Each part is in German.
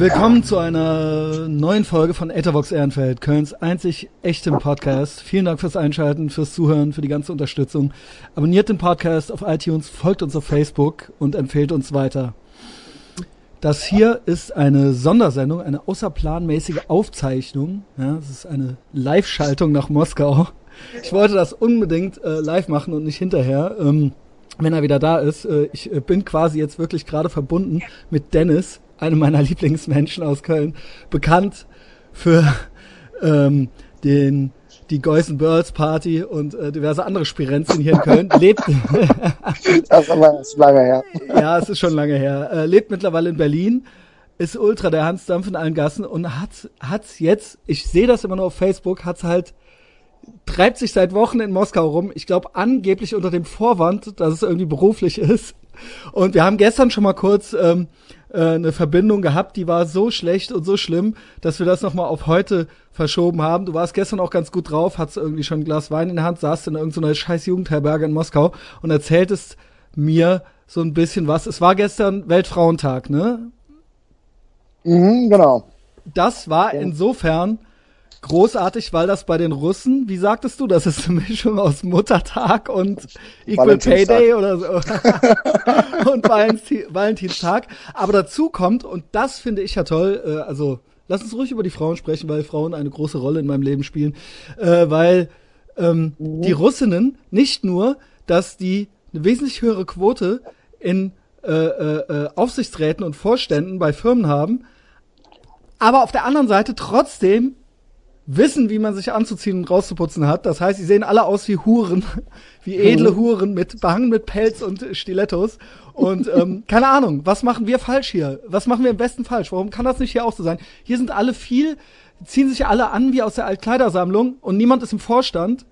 Willkommen zu einer neuen Folge von Ethervox Ehrenfeld, Kölns einzig echtem Podcast. Vielen Dank fürs Einschalten, fürs Zuhören, für die ganze Unterstützung. Abonniert den Podcast auf iTunes, folgt uns auf Facebook und empfehlt uns weiter. Das hier ist eine Sondersendung, eine außerplanmäßige Aufzeichnung. Ja, es ist eine Live-Schaltung nach Moskau. Ich wollte das unbedingt äh, live machen und nicht hinterher, ähm, wenn er wieder da ist. Äh, ich äh, bin quasi jetzt wirklich gerade verbunden mit Dennis, einem meiner Lieblingsmenschen aus Köln, bekannt für ähm, den die Guys and Girls Party und äh, diverse andere Spirenzien hier in Köln. lebt. das ist aber ist lange her. ja, es ist schon lange her. Äh, lebt mittlerweile in Berlin, ist Ultra der Hans Dampf in allen Gassen und hat hat's jetzt, ich sehe das immer nur auf Facebook, hat's halt treibt sich seit Wochen in Moskau rum. Ich glaube angeblich unter dem Vorwand, dass es irgendwie beruflich ist. Und wir haben gestern schon mal kurz ähm, äh, eine Verbindung gehabt, die war so schlecht und so schlimm, dass wir das nochmal auf heute verschoben haben. Du warst gestern auch ganz gut drauf, hattest irgendwie schon ein Glas Wein in der Hand, saßt in irgendeiner scheiß Jugendherberge in Moskau und erzähltest mir so ein bisschen was. Es war gestern Weltfrauentag, ne? Mhm, genau. Das war insofern großartig, weil das bei den Russen, wie sagtest du, das ist eine Mischung aus Muttertag und Equal Pay Day oder so. und Valentinstag. Aber dazu kommt, und das finde ich ja toll, äh, also lass uns ruhig über die Frauen sprechen, weil Frauen eine große Rolle in meinem Leben spielen, äh, weil ähm, mhm. die Russinnen nicht nur, dass die eine wesentlich höhere Quote in äh, äh, Aufsichtsräten und Vorständen bei Firmen haben, aber auf der anderen Seite trotzdem wissen, wie man sich anzuziehen und rauszuputzen hat. Das heißt, sie sehen alle aus wie Huren, wie edle Huren mit behangen mit Pelz und Stilettos. Und ähm, keine Ahnung, was machen wir falsch hier? Was machen wir im besten falsch? Warum kann das nicht hier auch so sein? Hier sind alle viel, ziehen sich alle an wie aus der Altkleidersammlung und niemand ist im Vorstand.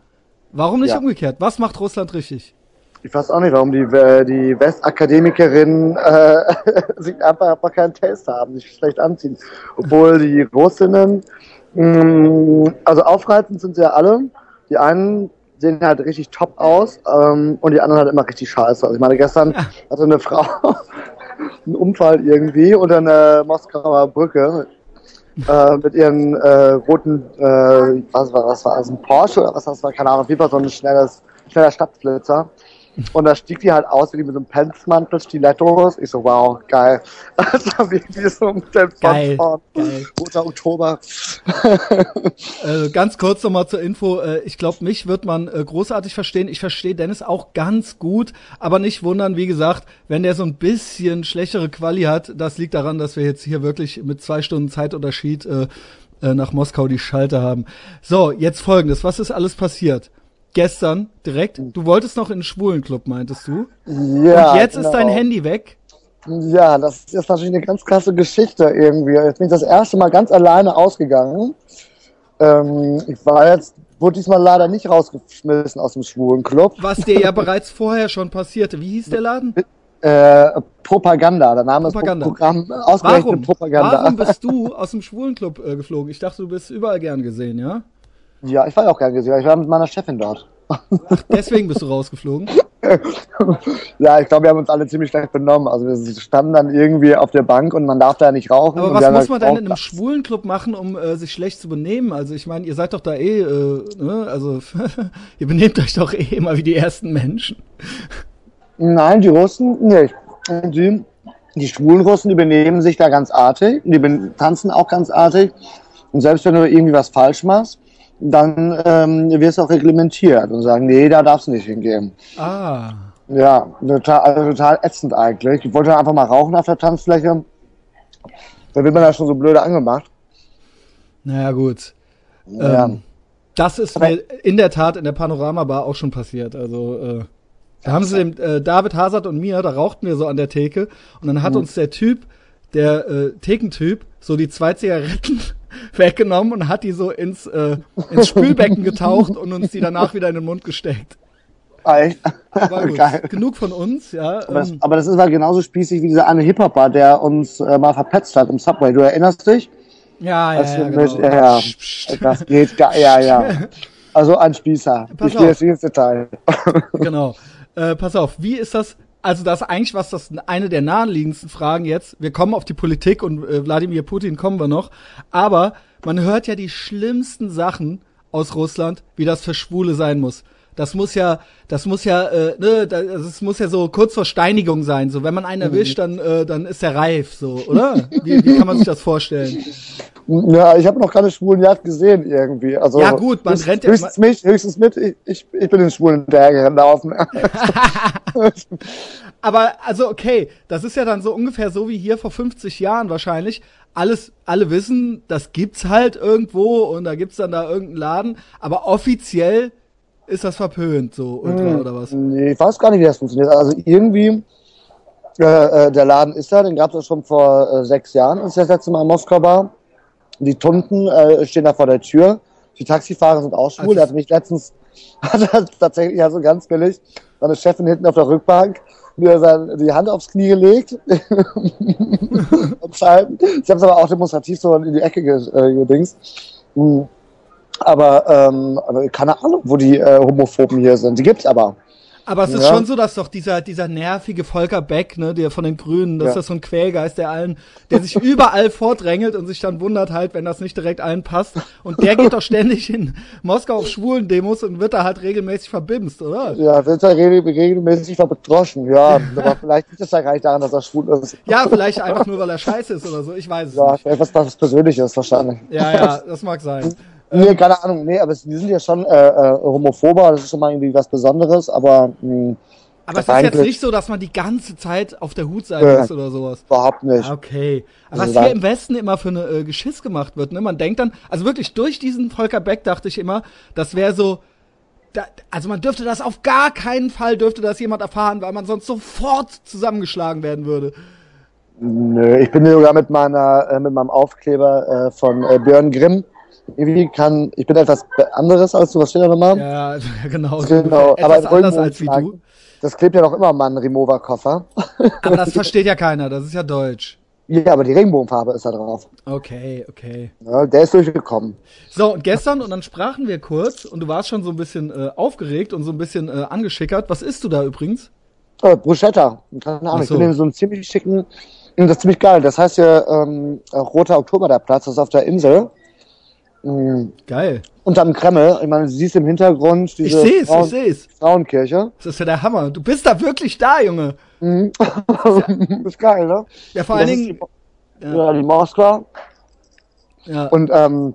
Warum nicht ja. umgekehrt? Was macht Russland richtig? Ich weiß auch nicht, warum die, äh, die Westakademikerinnen äh, sich einfach, einfach keinen Taste haben, sich schlecht anziehen. Obwohl die Russinnen Mm, also aufreizend sind sie ja alle. Die einen sehen halt richtig top aus ähm, und die anderen halt immer richtig scheiße. Also ich meine, gestern hatte eine Frau einen Unfall irgendwie unter einer Moskauer Brücke äh, mit ihren äh, roten, äh, was war das, war also ein Porsche oder was das war, keine Ahnung, auf jeden Fall so ein schnelles, schneller Stadtflitzer. Und da stieg die halt aus, wie die mit so einem Pelzmantel, Stilettos. Ich so, wow, geil. Das war wirklich so dem geil, geil. Roter Oktober. äh, ganz kurz nochmal zur Info. Äh, ich glaube, mich wird man äh, großartig verstehen. Ich verstehe Dennis auch ganz gut, aber nicht wundern, wie gesagt, wenn der so ein bisschen schlechtere Quali hat, das liegt daran, dass wir jetzt hier wirklich mit zwei Stunden Zeitunterschied äh, nach Moskau die Schalte haben. So, jetzt folgendes. Was ist alles passiert? Gestern direkt. Du wolltest noch in den Schwulenclub, meintest du? Ja. Und jetzt genau. ist dein genau. Handy weg. Ja, das ist natürlich eine ganz krasse Geschichte irgendwie. Jetzt bin ich das erste Mal ganz alleine ausgegangen. Ähm, ich war jetzt, wurde diesmal leider nicht rausgeschmissen aus dem Schwulenclub. Was dir ja bereits vorher schon passierte. Wie hieß der Laden? Äh, Propaganda, der Name Propaganda. ist Programm ausgerechnet warum? Propaganda. Warum bist du aus dem Schwulenclub äh, geflogen? Ich dachte, du bist überall gern gesehen, ja? Ja, ich war auch gern gesehen. Ich war mit meiner Chefin dort. Ach, deswegen bist du rausgeflogen? ja, ich glaube, wir haben uns alle ziemlich schlecht benommen. Also wir standen dann irgendwie auf der Bank und man darf da nicht rauchen. Aber was muss halt man denn in einem schwulen Club machen, um äh, sich schlecht zu benehmen? Also ich meine, ihr seid doch da eh, äh, ne? also ihr benehmt euch doch eh immer wie die ersten Menschen. Nein, die Russen nicht. Die, die schwulen Russen, die benehmen sich da ganz artig, die tanzen auch ganz artig. Und selbst wenn du irgendwie was falsch machst, dann ähm, wirst du auch reglementiert und sagen, nee, da darfst du nicht hingehen. Ah. Ja, total, also total ätzend eigentlich. Ich wollte einfach mal rauchen auf der Tanzfläche. Da wird man ja schon so blöde angemacht. Naja, gut. Ja. Ähm, das ist mir in der Tat in der Panorama-Bar auch schon passiert. Also, äh, da haben sie dem äh, David Hazard und mir, da rauchten wir so an der Theke und dann hat mhm. uns der Typ, der äh, Thekentyp, so die zwei Zigaretten weggenommen und hat die so ins, äh, ins Spülbecken getaucht und uns die danach wieder in den Mund gesteckt. Echt? Geil. Genug von uns, ja. Aber das, ähm, aber das ist halt genauso spießig wie dieser eine Hip-Hopper, der uns äh, mal verpetzt hat im Subway. Du erinnerst dich? Ja, ja, ja, genau. ja, ja. Das geht gar, ja, ja. Also ein Spießer. Pass ich gehe jetzt ins Detail. genau. Äh, pass auf, wie ist das also das eigentlich was das eine der naheliegendsten Fragen jetzt. Wir kommen auf die Politik und äh, Wladimir Putin kommen wir noch, aber man hört ja die schlimmsten Sachen aus Russland, wie das für Schwule sein muss. Das muss ja, das muss ja, äh, ne, das muss ja so kurz vor Steinigung sein. So, wenn man einen erwischt, dann, äh, dann ist er reif, so, oder? Wie, wie kann man sich das vorstellen? Ja, ich habe noch keine schwulen Jagd gesehen irgendwie. Also ja gut, man rennt ja höchstens mich, höchstens mit. Ich, ich, ich bin den Schwulen hinterhergelaufen. Aber also okay, das ist ja dann so ungefähr so wie hier vor 50 Jahren wahrscheinlich. Alles, alle wissen, das gibt's halt irgendwo und da gibt's dann da irgendeinen Laden. Aber offiziell ist das verpönt, so ultra hm, oder was? Nee, ich weiß gar nicht, wie das funktioniert. Also irgendwie, äh, äh, der Laden ist da, den gab es schon vor äh, sechs Jahren, als ich das letzte Mal in Moskau war. Die Tunden äh, stehen da vor der Tür. Die Taxifahrer sind auch schwul. Also, der hat mich letztens, hat tatsächlich, also ganz billig, seine Chefin hinten auf der Rückbank mir sein, die Hand aufs Knie gelegt. ich habe es aber auch demonstrativ so in die Ecke äh, gedingst. Hm. Aber, ähm, aber keine Ahnung, wo die äh, Homophoben hier sind. Die gibt's aber. Aber es ist ja. schon so, dass doch dieser, dieser nervige Volker Beck, ne, der von den Grünen, dass ja. das so ein Quälgeist, der allen, der sich überall vordrängelt und sich dann wundert halt, wenn das nicht direkt allen passt. Und der geht doch ständig in Moskau auf schwulen Demos und wird da halt regelmäßig verbimst, oder? Ja, wird da regelmäßig verdroschen, ja. aber vielleicht liegt es ja gar nicht daran, dass er schwul ist. Ja, vielleicht einfach nur, weil er scheiße ist oder so, ich weiß es ja, nicht. Ja, etwas, was Persönliches wahrscheinlich. Ja, ja, das mag sein. Nee, keine Ahnung, nee, aber die sind ja schon äh, äh, homophober, das ist schon mal irgendwie was Besonderes, aber. Mh, hm, aber es ist jetzt nicht so, dass man die ganze Zeit auf der Hutseite äh, ist oder sowas. Überhaupt nicht. Ah, okay. Aber also was hier im Westen immer für eine äh, Geschiss gemacht wird, ne? Man denkt dann, also wirklich durch diesen Volker Beck dachte ich immer, das wäre so, da, also man dürfte das auf gar keinen Fall dürfte das jemand erfahren, weil man sonst sofort zusammengeschlagen werden würde. Nö, ich bin sogar mit meiner, äh, mit meinem Aufkleber äh, von äh, Björn Grimm irgendwie kann, ich bin etwas anderes als du, was steht da nochmal? Ja, genau. genau. aber anders als wie du. Das klebt ja noch immer mal ein Remover-Koffer. Aber das versteht ja keiner, das ist ja deutsch. Ja, aber die Regenbogenfarbe ist da drauf. Okay, okay. Ja, der ist durchgekommen. So, und gestern, und dann sprachen wir kurz, und du warst schon so ein bisschen äh, aufgeregt und so ein bisschen äh, angeschickert. Was isst du da übrigens? Äh, Bruschetta. Keine Ahnung, so. ich bin in so einem ziemlich schicken, das ist ziemlich geil. Das heißt ja ähm, Roter Oktober, der Platz, das ist auf der Insel. Mhm. Geil. Unterm Kreml. Ich meine, du siehst im Hintergrund diese ich seh's, Frauen, ich seh's. Frauenkirche. Das ist ja der Hammer. Du bist da wirklich da, Junge. Mhm. Das ist geil, ne? Ja, vor allen Dingen. Die, ja. ja, die Moskwa. Ja. Und ähm,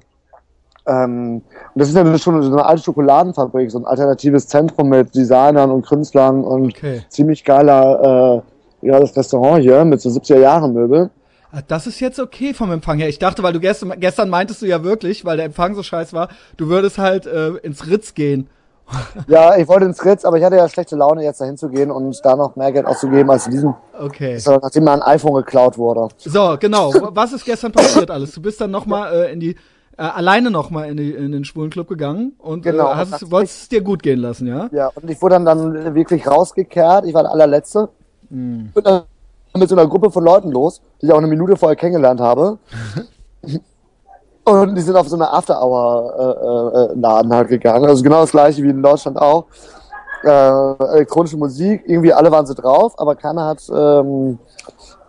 ähm, das ist ja schon so eine alte Schokoladenfabrik, so ein alternatives Zentrum mit Designern und Künstlern und okay. ziemlich geiler äh, ja, das Restaurant hier mit so 70er Jahre Möbel. Ah, das ist jetzt okay vom Empfang her. Ich dachte, weil du gestern, gestern meintest du ja wirklich, weil der Empfang so scheiß war, du würdest halt äh, ins Ritz gehen. ja, ich wollte ins Ritz, aber ich hatte ja schlechte Laune, jetzt dahin zu gehen und da noch mehr Geld auszugeben als in diesem. Okay. So, nachdem mein iPhone geklaut wurde. So, genau. Was ist gestern passiert alles? Du bist dann nochmal äh, in die, äh, alleine nochmal in, in den schwulen Club gegangen und genau, äh, hast, wolltest es dir gut gehen lassen, ja? Ja, und ich wurde dann, dann wirklich rausgekehrt. Ich war der allerletzte. Mm. Bin dann mit so einer Gruppe von Leuten los, die ich auch eine Minute vorher kennengelernt habe. Und die sind auf so eine After-Hour-Laden äh, äh, halt gegangen. Also genau das gleiche wie in Deutschland auch. Äh, elektronische Musik, irgendwie alle waren so drauf, aber keiner hat, ähm,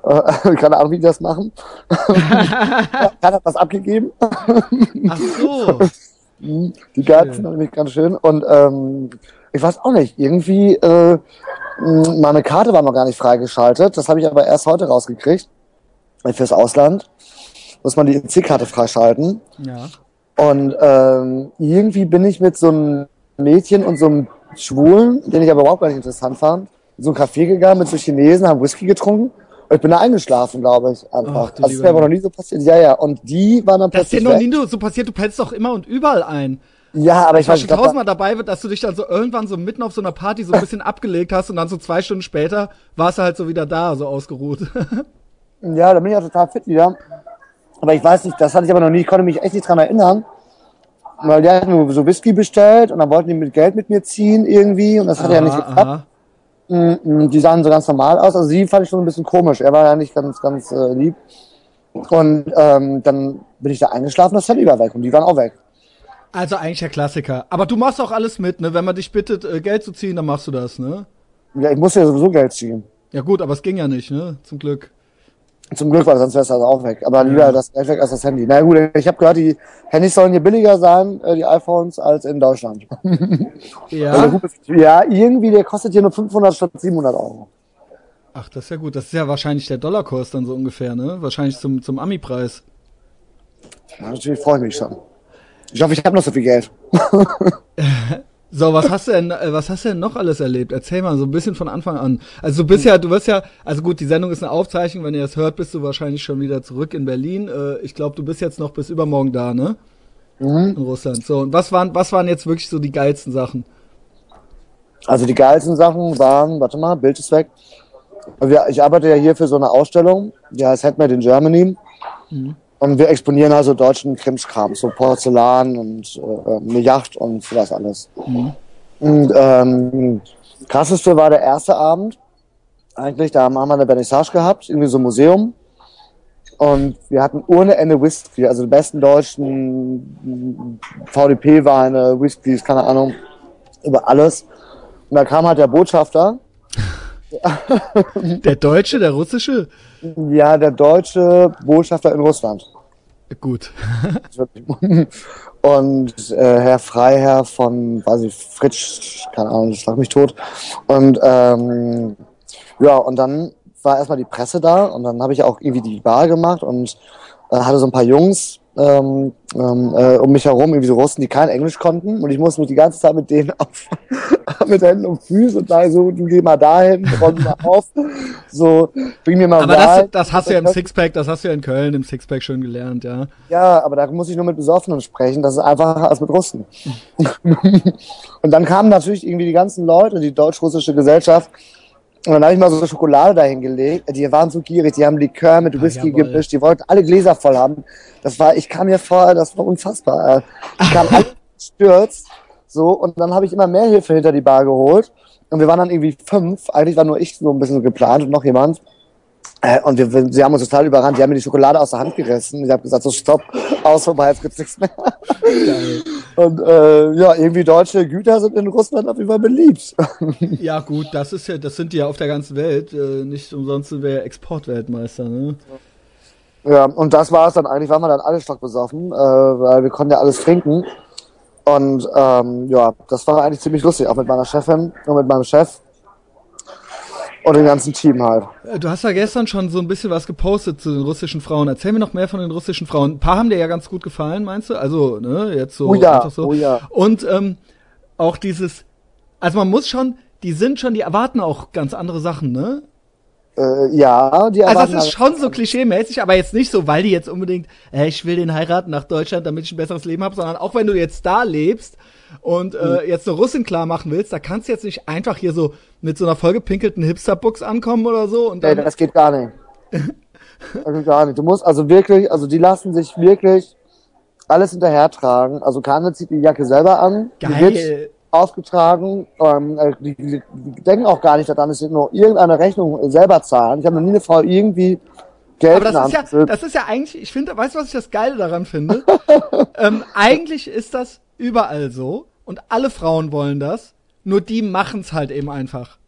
äh, keine Ahnung, wie die das machen. keiner hat was abgegeben. Ach so. Die Geizen fand ich ganz schön. Und ähm, ich weiß auch nicht, irgendwie äh, meine Karte war noch gar nicht freigeschaltet. Das habe ich aber erst heute rausgekriegt. Fürs Ausland. Muss man die EC-Karte freischalten. Ja. Und ähm, irgendwie bin ich mit so einem Mädchen und so einem Schwulen, den ich aber überhaupt gar nicht interessant fand, in so ein Café gegangen mit so Chinesen, haben Whisky getrunken. Und ich bin da eingeschlafen, glaube ich, einfach. Ach, das ist mir aber noch nie so passiert. Ja, ja. Und die waren dann plötzlich. Das ist dir noch nie so passiert, du pennst doch immer und überall ein. Ja, aber ich weiß nicht. schon tausendmal dabei wird, dass du dich dann so irgendwann so mitten auf so einer Party so ein bisschen abgelegt hast und dann so zwei Stunden später warst du halt so wieder da, so ausgeruht. ja, da bin ich auch total fit wieder. Aber ich weiß nicht, das hatte ich aber noch nie, ich konnte mich echt nicht dran erinnern. Weil die hatten nur so Whisky bestellt und dann wollten die mit Geld mit mir ziehen irgendwie und das hat ja nicht geklappt. Mm, mm, die sahen so ganz normal aus. Also sie fand ich schon ein bisschen komisch. Er war ja nicht ganz, ganz äh, lieb. Und ähm, dann bin ich da eingeschlafen, das Handy war weg und die waren auch weg. Also eigentlich der Klassiker. Aber du machst auch alles mit, ne? Wenn man dich bittet, äh, Geld zu ziehen, dann machst du das, ne? Ja, ich musste ja sowieso Geld ziehen. Ja gut, aber es ging ja nicht, ne? Zum Glück. Zum Glück, weil sonst wäre es also auch weg. Aber lieber das Geld weg als das Handy. Na gut, ich habe gehört, die Handys sollen hier billiger sein, äh, die iPhones, als in Deutschland. Ja. ja, irgendwie, der kostet hier nur 500 statt 700 Euro. Ach, das ist ja gut. Das ist ja wahrscheinlich der Dollarkurs dann so ungefähr, ne? Wahrscheinlich zum, zum Ami-Preis. Ja, natürlich freue ich mich schon. Ich hoffe, ich habe noch so viel Geld. So, was hast du denn, äh, was hast du denn noch alles erlebt? Erzähl mal so ein bisschen von Anfang an. Also du bist ja, du wirst ja, also gut, die Sendung ist eine Aufzeichnung, wenn ihr das hört, bist du wahrscheinlich schon wieder zurück in Berlin. Äh, Ich glaube, du bist jetzt noch bis übermorgen da, ne? Mhm. In Russland. So, und was waren, was waren jetzt wirklich so die geilsten Sachen? Also die geilsten Sachen waren, warte mal, Bild ist weg. Ich arbeite ja hier für so eine Ausstellung, die heißt Handmade in Germany. Und wir exponieren also deutschen Krimskram, so Porzellan und äh, eine Yacht und sowas alles. Und ähm, krasseste war der erste Abend. Eigentlich, da haben wir eine Vernissage gehabt, irgendwie so ein Museum. Und wir hatten ohne Ende Whisky, also die besten deutschen VDP-Weine, Whiskys, keine Ahnung, über alles. Und da kam halt der Botschafter, Der Deutsche, der Russische? ja, der deutsche Botschafter in Russland. Gut. Und äh, Herr Freiherr von, weiß ich, Fritsch, keine Ahnung, schlag mich tot. Und ähm, ja, und dann war erstmal die Presse da und dann habe ich auch irgendwie die Bar gemacht und äh, hatte so ein paar Jungs ähm, ähm, äh, um mich herum, irgendwie so Russen, die kein Englisch konnten und ich musste mich die ganze Zeit mit denen auf, mit Händen und Füßen und da so, du geh mal dahin, räum mal auf, so, bring mir mal Aber das, das hast du ja im Sixpack, das hast du ja in Köln im Sixpack schön gelernt, ja. Ja, aber da muss ich nur mit Besoffenen sprechen. Das ist einfacher als mit Russen. und dann kamen natürlich irgendwie die ganzen Leute, die deutsch-russische Gesellschaft. Und dann habe ich mal so Schokolade dahin gelegt. Die waren so gierig, die haben Likör mit Whisky jawohl. gemischt, die wollten alle Gläser voll haben. Das war, ich kam mir vor, das war unfassbar. Ich kam alle stürzt, so, und dann habe ich immer mehr Hilfe hinter die Bar geholt. Und wir waren dann irgendwie fünf. Eigentlich war nur ich so ein bisschen geplant und noch jemand. Äh, Und wir, wir- sie haben uns total überrannt. Die haben mir die Schokolade aus der Hand gerissen. Ich habe gesagt, so stopp, aus vorbei, jetzt gibt's nichts mehr. Und äh, ja, irgendwie deutsche Güter sind in Russland auf jeden Fall beliebt. Ja, gut, das ist ja, das sind die ja auf der ganzen Welt. Äh, nicht umsonst sind wir ja Exportweltmeister, ne? ja, und das war es dann eigentlich, waren wir dann alle stockbesoffen, äh, weil wir konnten ja alles trinken. Und ähm, ja, das war eigentlich ziemlich lustig, auch mit meiner Chefin und mit meinem Chef und dem ganzen Team halt. Äh, Du hast ja gestern schon so ein bisschen was gepostet zu den russischen Frauen. Erzähl mir noch mehr von den russischen Frauen. Ein paar haben dir ja ganz gut gefallen, meinst du? Also, ne, jetzt so. Oh ja, so. oh ja. Und ähm, auch dieses, also man muss schon, die sind schon, die erwarten auch ganz andere Sachen, ne? Äh, ja, die Also erwarten es ist schon so klischee-mäßig, aber jetzt nicht so, weil die jetzt unbedingt, äh, ich will den heiraten nach Deutschland, damit ich ein besseres Leben habe, sondern auch wenn du jetzt da lebst und äh, jetzt eine Russin klar machen willst, da kannst du jetzt nicht einfach hier so mit so einer vollgepinkelten Hipster-Box ankommen oder so und Nee, dann, das geht gar nicht. Das geht gar nicht. Du musst also wirklich, also die lassen sich wirklich alles hinterhertragen. Also keine zieht die Jacke selber an. Die Geil. wird aufgetragen. Ähm, äh, die, die, die denken auch gar nicht daran, dass sie nur irgendeine Rechnung selber zahlen. Ich habe noch nie eine Frau irgendwie Geld aber das ist ja, das ist ja eigentlich, ich finde, weißt du, was ich das Geile daran finde? ähm, eigentlich ist das überall so und alle Frauen wollen das, nur die machen's halt eben einfach.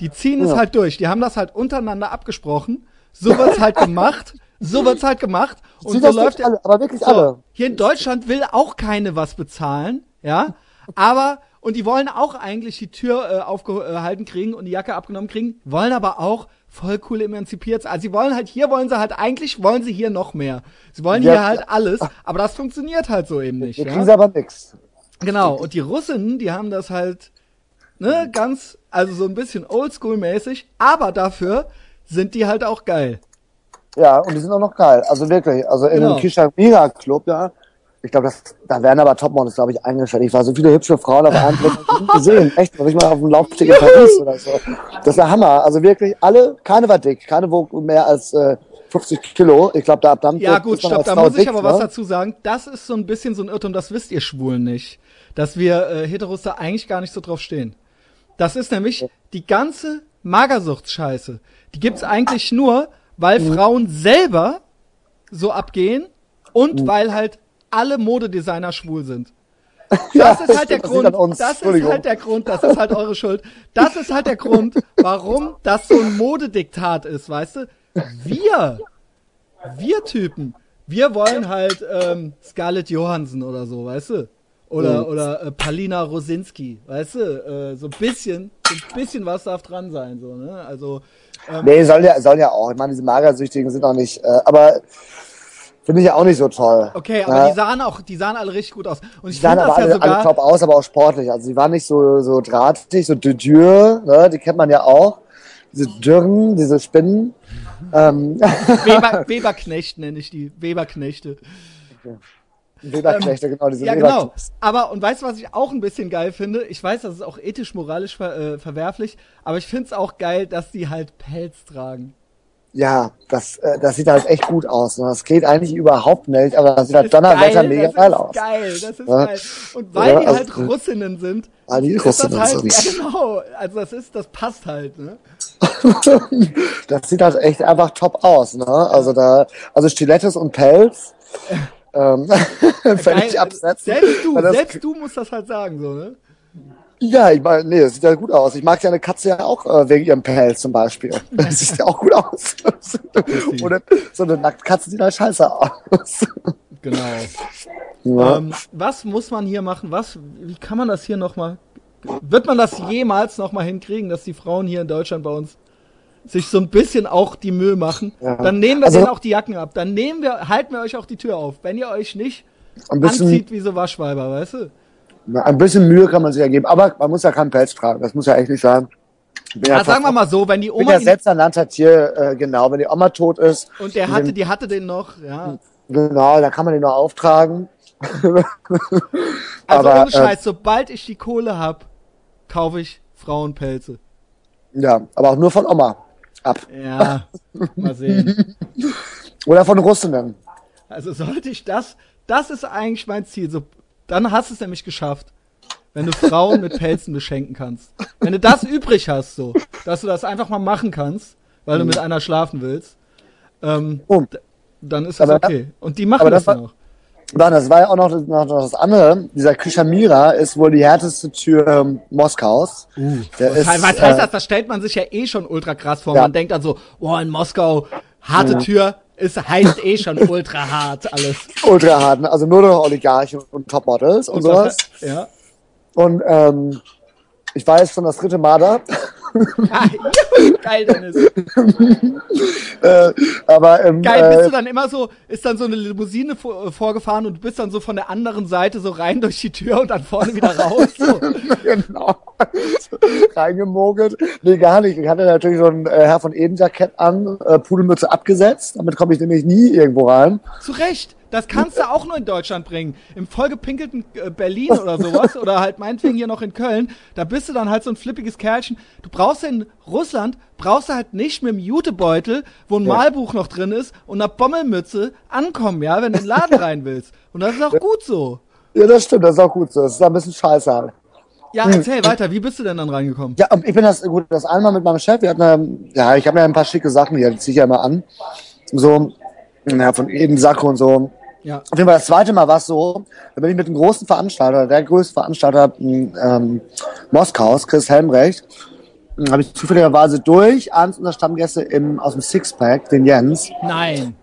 Die ziehen es Ja. halt durch, die haben das halt untereinander abgesprochen, so wird's halt gemacht, so wird's halt gemacht und Sie so läuft alle, aber wirklich so, alle. Hier in Deutschland will auch keine was bezahlen, ja, aber und die wollen auch eigentlich die Tür äh, aufgehalten kriegen und die Jacke abgenommen kriegen, wollen aber auch voll cool emanzipiert. Also sie wollen halt hier wollen sie halt eigentlich wollen sie hier noch mehr. Sie wollen Ja, hier halt alles, aber das funktioniert halt so eben nicht. Wir kriegen Ja? sie aber nix. Genau, und die Russen, die haben das halt, ne, ganz, also so ein bisschen oldschool-mäßig, aber dafür sind die halt auch geil. Ja, und die sind auch noch geil. Also wirklich. Also in Genau. einem Kishamira Club, ja. Ich glaube, das, da werden aber Topmodels, glaube ich, eingestellt. Ich war so viele hübsche Frauen auf ich nie gesehen. Echt, noch nicht mal auf dem Laufsteg in Paris oder so. Das ist der Hammer. Also wirklich, alle, keine war dick, keine wog mehr als äh, 50 Kilo. Ich glaube, da ab dann Ja gut, stopp, da muss ich dick, aber was ne? dazu sagen. Das ist so ein bisschen so ein Irrtum, das wisst ihr Schwulen nicht. Dass wir äh, Heteros da eigentlich gar nicht so drauf stehen. Das ist nämlich die ganze Magersuchtsscheiße. Die gibt's eigentlich nur, weil Mhm. Frauen selber so abgehen und Mhm. weil halt alle Modedesigner schwul sind. Das ja, ist halt der Grund. Das ist halt der Grund. Das ist halt eure Schuld. Das ist halt der Grund, warum das so ein Modediktat ist, weißt du? Wir, wir Typen, wir wollen halt ähm, Scarlett Johansson oder so, weißt du? Oder, mhm. oder äh, Palina Rosinski, weißt du? Äh, so ein bisschen, so ein bisschen was darf dran sein, so, ne? Also. Ähm, nee, sollen ja, sollen ja auch. Ich meine, diese Magersüchtigen sind auch nicht, äh, aber finde ich ja auch nicht so toll. Okay, aber ja. die sahen auch, die sahen alle richtig gut aus. Und ich die sahen aber alle, ja sogar, alle top aus, aber auch sportlich. Also sie waren nicht so, so drahtig, so de Dieu, ne? Die kennt man ja auch. Diese Dürren, diese Spinnen. ähm. Weber, Weberknecht nenne ich die. Weberknechte. Okay. Weberknechte, ähm, genau, diese Ja, genau. Aber, und weißt du, was ich auch ein bisschen geil finde? Ich weiß, das ist auch ethisch, moralisch ver, äh, verwerflich, aber ich finde es auch geil, dass die halt Pelz tragen. Ja, das, äh, das sieht halt echt gut aus. Ne? Das geht eigentlich überhaupt nicht, aber das sieht halt Donnerwetter mega geil aus. Geil, das ist ja. geil. Und weil ja, die halt also, Russinnen sind, ah, die Russinnen halt, sind. Ja, genau. Also das ist, das passt halt, ne? das sieht halt echt einfach top aus, ne? Also da, also Stilettes und Pelz. ähm, völlig absetzen. Selbst du, selbst du musst das halt sagen, so, ne? Ja, ich meine, nee, das sieht ja gut aus. Ich mag ja eine Katze ja auch äh, wegen ihrem Pelz zum Beispiel. Das sieht ja auch gut aus. Oder so eine Nacktkatze sieht halt scheiße aus. Genau. Ja. Ähm, was muss man hier machen? Was, wie kann man das hier nochmal, wird man das jemals nochmal hinkriegen, dass die Frauen hier in Deutschland bei uns sich so ein bisschen auch die Mühe machen? Ja. Dann nehmen wir also, denen auch die Jacken ab. Dann nehmen wir, halten wir euch auch die Tür auf. Wenn ihr euch nicht anzieht wie so Waschweiber, weißt du? Ein bisschen Mühe kann man sich ja geben, aber man muss ja keinen Pelz tragen. Das muss ja echt nicht sein. Ja, sagen wir mal so, wenn die Oma. Bin ja selbst ein Landtier, äh, genau, wenn die Oma tot ist. Und der hatte, die hatte den noch, ja. Genau, da kann man den noch auftragen. also aber, ohne Scheiß, äh, sobald ich die Kohle hab, kaufe ich Frauenpelze. Ja, aber auch nur von Oma. Ab. Ja, mal sehen. Oder von Russinnen. Also sollte ich das, das ist eigentlich mein Ziel. So, dann hast du es nämlich geschafft. Wenn du Frauen mit Pelzen beschenken kannst. Wenn du das übrig hast, so, dass du das einfach mal machen kannst, weil du mit einer schlafen willst, ähm, oh. dann ist das okay. Und die machen das, das noch. Nein, das war ja auch noch, noch, noch das andere. Dieser Krishamira ist wohl die härteste Tür ähm, Moskaus. Uh, Der was, ist, was heißt äh, das? Das stellt man sich ja eh schon ultra krass vor. Ja. Man denkt dann so, boah, in Moskau, harte ja. Tür, es heißt eh schon ultra hart alles. Ultra hart, ne? also nur noch Oligarchen und Topmodels und, und sowas. ja. Und ähm, ich war jetzt schon das dritte Mal da. Geil, Dennis. äh, aber, ähm, Geil, bist äh, du dann immer so, ist dann so eine Limousine vor, vorgefahren und du bist dann so von der anderen Seite so rein durch die Tür und dann vorne wieder raus. So. genau. Reingemogelt. Nee, gar nicht. Ich hatte natürlich so ein äh, Herr von Eden Jackett an, äh, Pudelmütze abgesetzt. Damit komme ich nämlich nie irgendwo rein. Zu Recht. Das kannst du auch nur in Deutschland bringen. Im vollgepinkelten äh, Berlin oder sowas oder halt meinetwegen hier noch in Köln, da bist du dann halt so ein flippiges Kerlchen. Du brauchst in Russland, brauchst du halt nicht mit dem Jutebeutel, wo ein ja. Malbuch noch drin ist und einer Bommelmütze ankommen, ja, wenn du in den Laden rein willst. Und das ist auch gut so. Ja, das stimmt, das ist auch gut so. Das ist ein bisschen scheiße halt. Ja, erzähl weiter, wie bist du denn dann reingekommen? Ja, ich bin das, gut, das einmal mit meinem Chef, wir hatten, ähm, ja, ich habe ja ein paar schicke Sachen hier, die ziehe ich ja immer an. So, ja, von eben Sache und so. Ja. Auf jeden Fall das zweite Mal war es so, da bin ich mit einem großen Veranstalter, der größte Veranstalter ähm, Moskaus, Chris Helmrecht, hm, habe ich zufälligerweise durch eins unserer Stammgäste im, aus dem Sixpack, den Jens. Nein.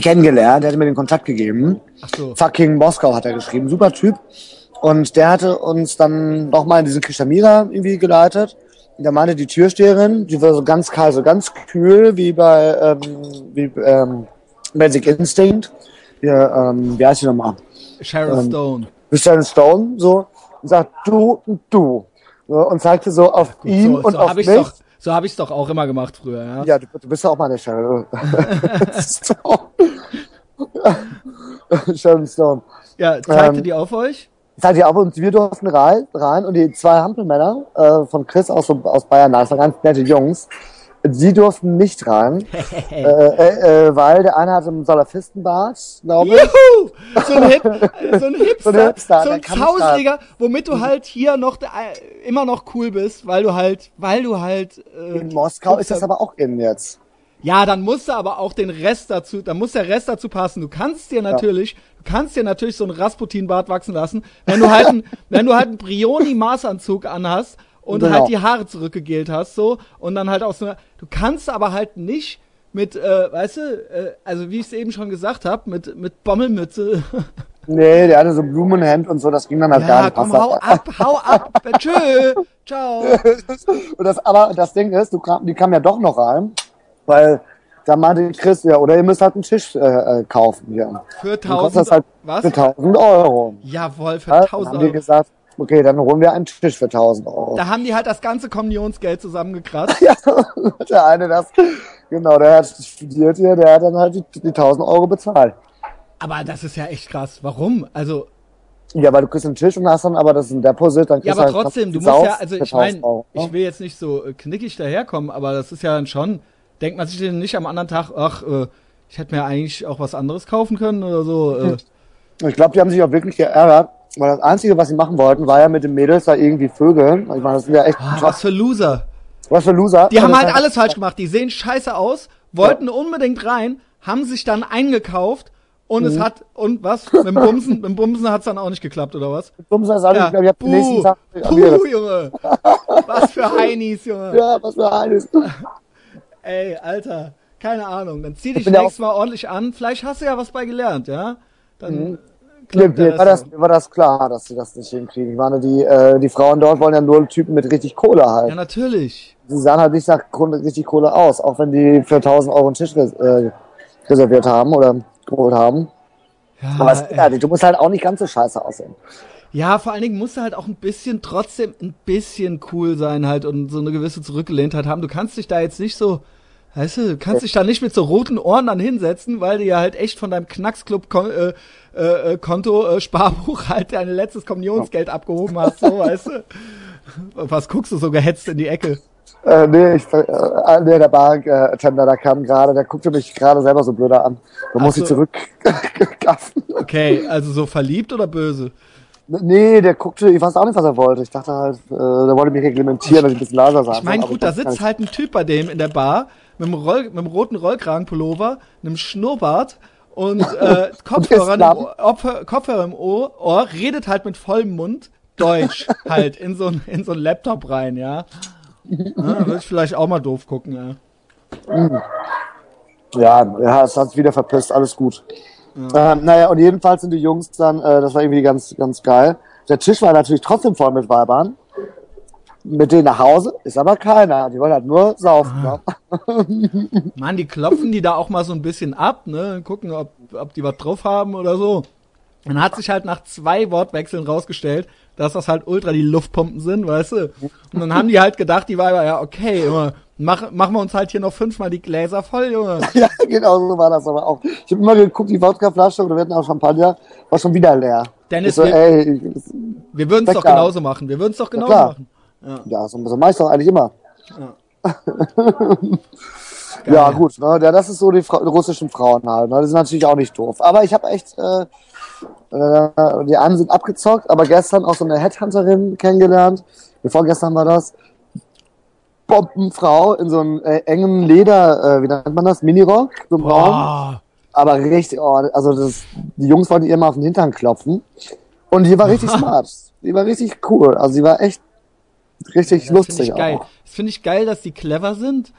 Kennengelernt, der hat mir den Kontakt gegeben. Ach so. Fucking Moskau hat er geschrieben, super Typ. Und der hatte uns dann nochmal in diesen Krishamira irgendwie geleitet. Und da meinte die Türsteherin, die war so ganz kalt, so ganz kühl, wie bei ähm, wie, ähm, Magic Instinct. Hier, ähm, wie heißt die nochmal? Sharon ähm, Stone. Sharon Stone, so. Und sagt, du und du. So, und zeigte so auf Gut, ihn so, und so auf mich. Doch, so habe ich es doch auch immer gemacht früher, ja. Ja, du, du bist ja auch mal der Sharon. Sharon Stone. Ja, zeigte ähm, die auf euch? Seid ihr auf und wir durften rein, rein und die zwei Hampelmänner äh, von Chris aus, aus Bayern, das waren ganz nette Jungs, sie durften nicht rein, äh, äh, äh, weil der eine hatte einen Salafistenbart, glaube ich. Juhu! So ein, Hip, so ein Hipster, so ein, Hipster, so ein Zausliger, womit du halt hier noch äh, immer noch cool bist, weil du halt, weil du halt. Äh, in Moskau ist das aber auch innen jetzt. Ja, dann musst du aber auch den Rest dazu, dann muss der Rest dazu passen. Du kannst dir natürlich, ja kannst dir natürlich so einen Rasputin-Bart wachsen lassen, wenn du halt ein, wenn du halt einen Brioni-Maßanzug anhast und Genau. halt die Haare zurückgegelt hast, so, und dann halt aus so du kannst aber halt nicht mit, äh, weißt du, äh, also wie ich es eben schon gesagt habe, mit, mit Bommelmütze. Nee, der hatte so Blumenhemd und so, das ging dann halt gar ja, nicht. komm, hau ab, hau ab, tschö, ciao. Und das, aber das Ding ist, du kam, die kam ja doch noch rein, weil da meinte Chris, ja, oder ihr müsst halt einen Tisch äh, äh, kaufen hier. Für Dann kostet 1000, das halt was? für 1000 Euro. Jawohl, für Ja, dann 1000 haben die Euro. gesagt, okay, dann holen wir einen Tisch für 1000 Euro. Da haben die halt das ganze Kommunionsgeld zusammengekratzt. Ja, der eine das, genau, der hat studiert hier, der hat dann halt die, die 1000 Euro bezahlt. Aber das ist ja echt krass. Warum? Also, Ja, weil du kriegst einen Tisch und hast dann aber das ist ein Deposit, dann ja, kriegst aber halt trotzdem, du musst ja, also ich meine, 1000 Euro, ne? ich will jetzt nicht so äh, knickig daherkommen, aber das ist ja dann schon, denkt man sich denn nicht am anderen Tag, ach, äh, ich hätte mir eigentlich auch was anderes kaufen können oder so. Äh, Ich glaube, die haben sich auch wirklich geärgert, weil das Einzige, was sie machen wollten, war ja mit den Mädels da irgendwie Vögeln. Ich meine, das sind ja echt ah, was für Loser. was für Loser. Die haben halt alles falsch gemacht. Die sehen scheiße aus, wollten unbedingt rein, haben sich dann eingekauft und Mhm. es hat, und was? Mit dem Bumsen, mit dem Bumsen hat's dann auch nicht geklappt, oder was? Dumm sein, sag ich, ich glaube, ich habe den nächsten Puh, Tag. puh, Junge. Was für Heinis, Junge. Ja, was für eines. Ey, Alter, keine Ahnung. Dann zieh dich ja nächstes Mal ordentlich an. Vielleicht hast du ja was bei gelernt, ja? Dann Mir, mir, der war das, mir war das klar, dass sie das nicht hinkriegen. Ich meine, die, äh, die Frauen dort wollen ja nur Typen mit richtig Kohle halt. Ja, natürlich. Sie sahen halt nicht nach richtig Kohle aus, auch wenn die für 1000 Euro einen Tisch äh, reserviert haben oder geholt haben. Aber es Ja, geht halt nicht. Du musst halt auch nicht ganz so scheiße aussehen. ja, vor allen Dingen musst du halt auch ein bisschen, trotzdem ein bisschen cool sein halt und so eine gewisse Zurückgelehntheit haben. Du kannst dich da jetzt nicht so, weißt du, du kannst dich da nicht mit so roten Ohren dann hinsetzen, weil du ja halt echt von deinem Knacksclub-Konto äh, äh, Konto, äh, Sparbuch halt dein letztes Kommunionsgeld abgehoben hast, so, weißt du. Was guckst du so gehetzt in die Ecke? Äh, nee, ich, äh, nee, der Bartender, da kam gerade, der guckte mich gerade selber so blöder an. Da muss so. ich zurückgaffen. Okay, also so verliebt oder böse? nee, der guckte, ich weiß auch nicht, was er wollte. Ich dachte halt, äh, der wollte mich reglementieren, dass ich ein bisschen leiser sage. Ich meine, gut, da sitzt halt ein Typ bei dem in der Bar mit einem, Roll, mit einem roten Rollkragenpullover, einem Schnurrbart und äh, Kopfhörer, im. Ohr- Opfer- Kopfhörer im Ohr, Ohr, redet halt mit vollem Mund Deutsch halt in so, in so einen Laptop rein, ja. ja Würde ich vielleicht auch mal doof gucken, ja. Ja, ja, es hat wieder verpisst, alles gut. Ähm, naja, und jedenfalls sind die Jungs dann, äh, das war irgendwie ganz, ganz geil. Der Tisch war natürlich trotzdem voll mit Weibern. Mit denen nach Hause ist aber keiner. Die wollen halt nur saufen. Ne? Mann, die klopfen die da auch mal so ein bisschen ab, ne? Gucken, ob, ob die was drauf haben oder so. Dann hat sich halt nach zwei Wortwechseln rausgestellt, dass das halt ultra die Luftpumpen sind, weißt du? Und dann haben die halt gedacht, die Weiber, ja, okay, Junge, mach, machen wir uns halt hier noch fünfmal die Gläser voll, Junge. Ja, genau so war das aber auch. Ich habe immer geguckt, die Wodkaflasche oder wir hatten auch Champagner, war schon wieder leer. Dennis, so, wir- ey, Wir würden es doch genauso machen. Wir würden es doch genauso klar. machen. Ja, so, so mach ich doch eigentlich immer. Geil. Ja, gut, ne? ja, das ist so die, Fra die russischen Frauen halt. Ne? Die sind natürlich auch nicht doof. Aber ich habe echt, äh, äh, die einen sind abgezockt, aber gestern auch so eine Headhunterin kennengelernt. Vorgestern war das. Bombenfrau in so einem äh, engen Leder, äh, wie nennt man das? Minirock, so einem Raum. Aber richtig, oh, also das, die Jungs wollten ihr mal auf den Hintern klopfen. Und die war richtig smart. Die war richtig cool. Also sie war echt richtig finde lustig ich geil. auch. Das finde ich geil, dass die clever sind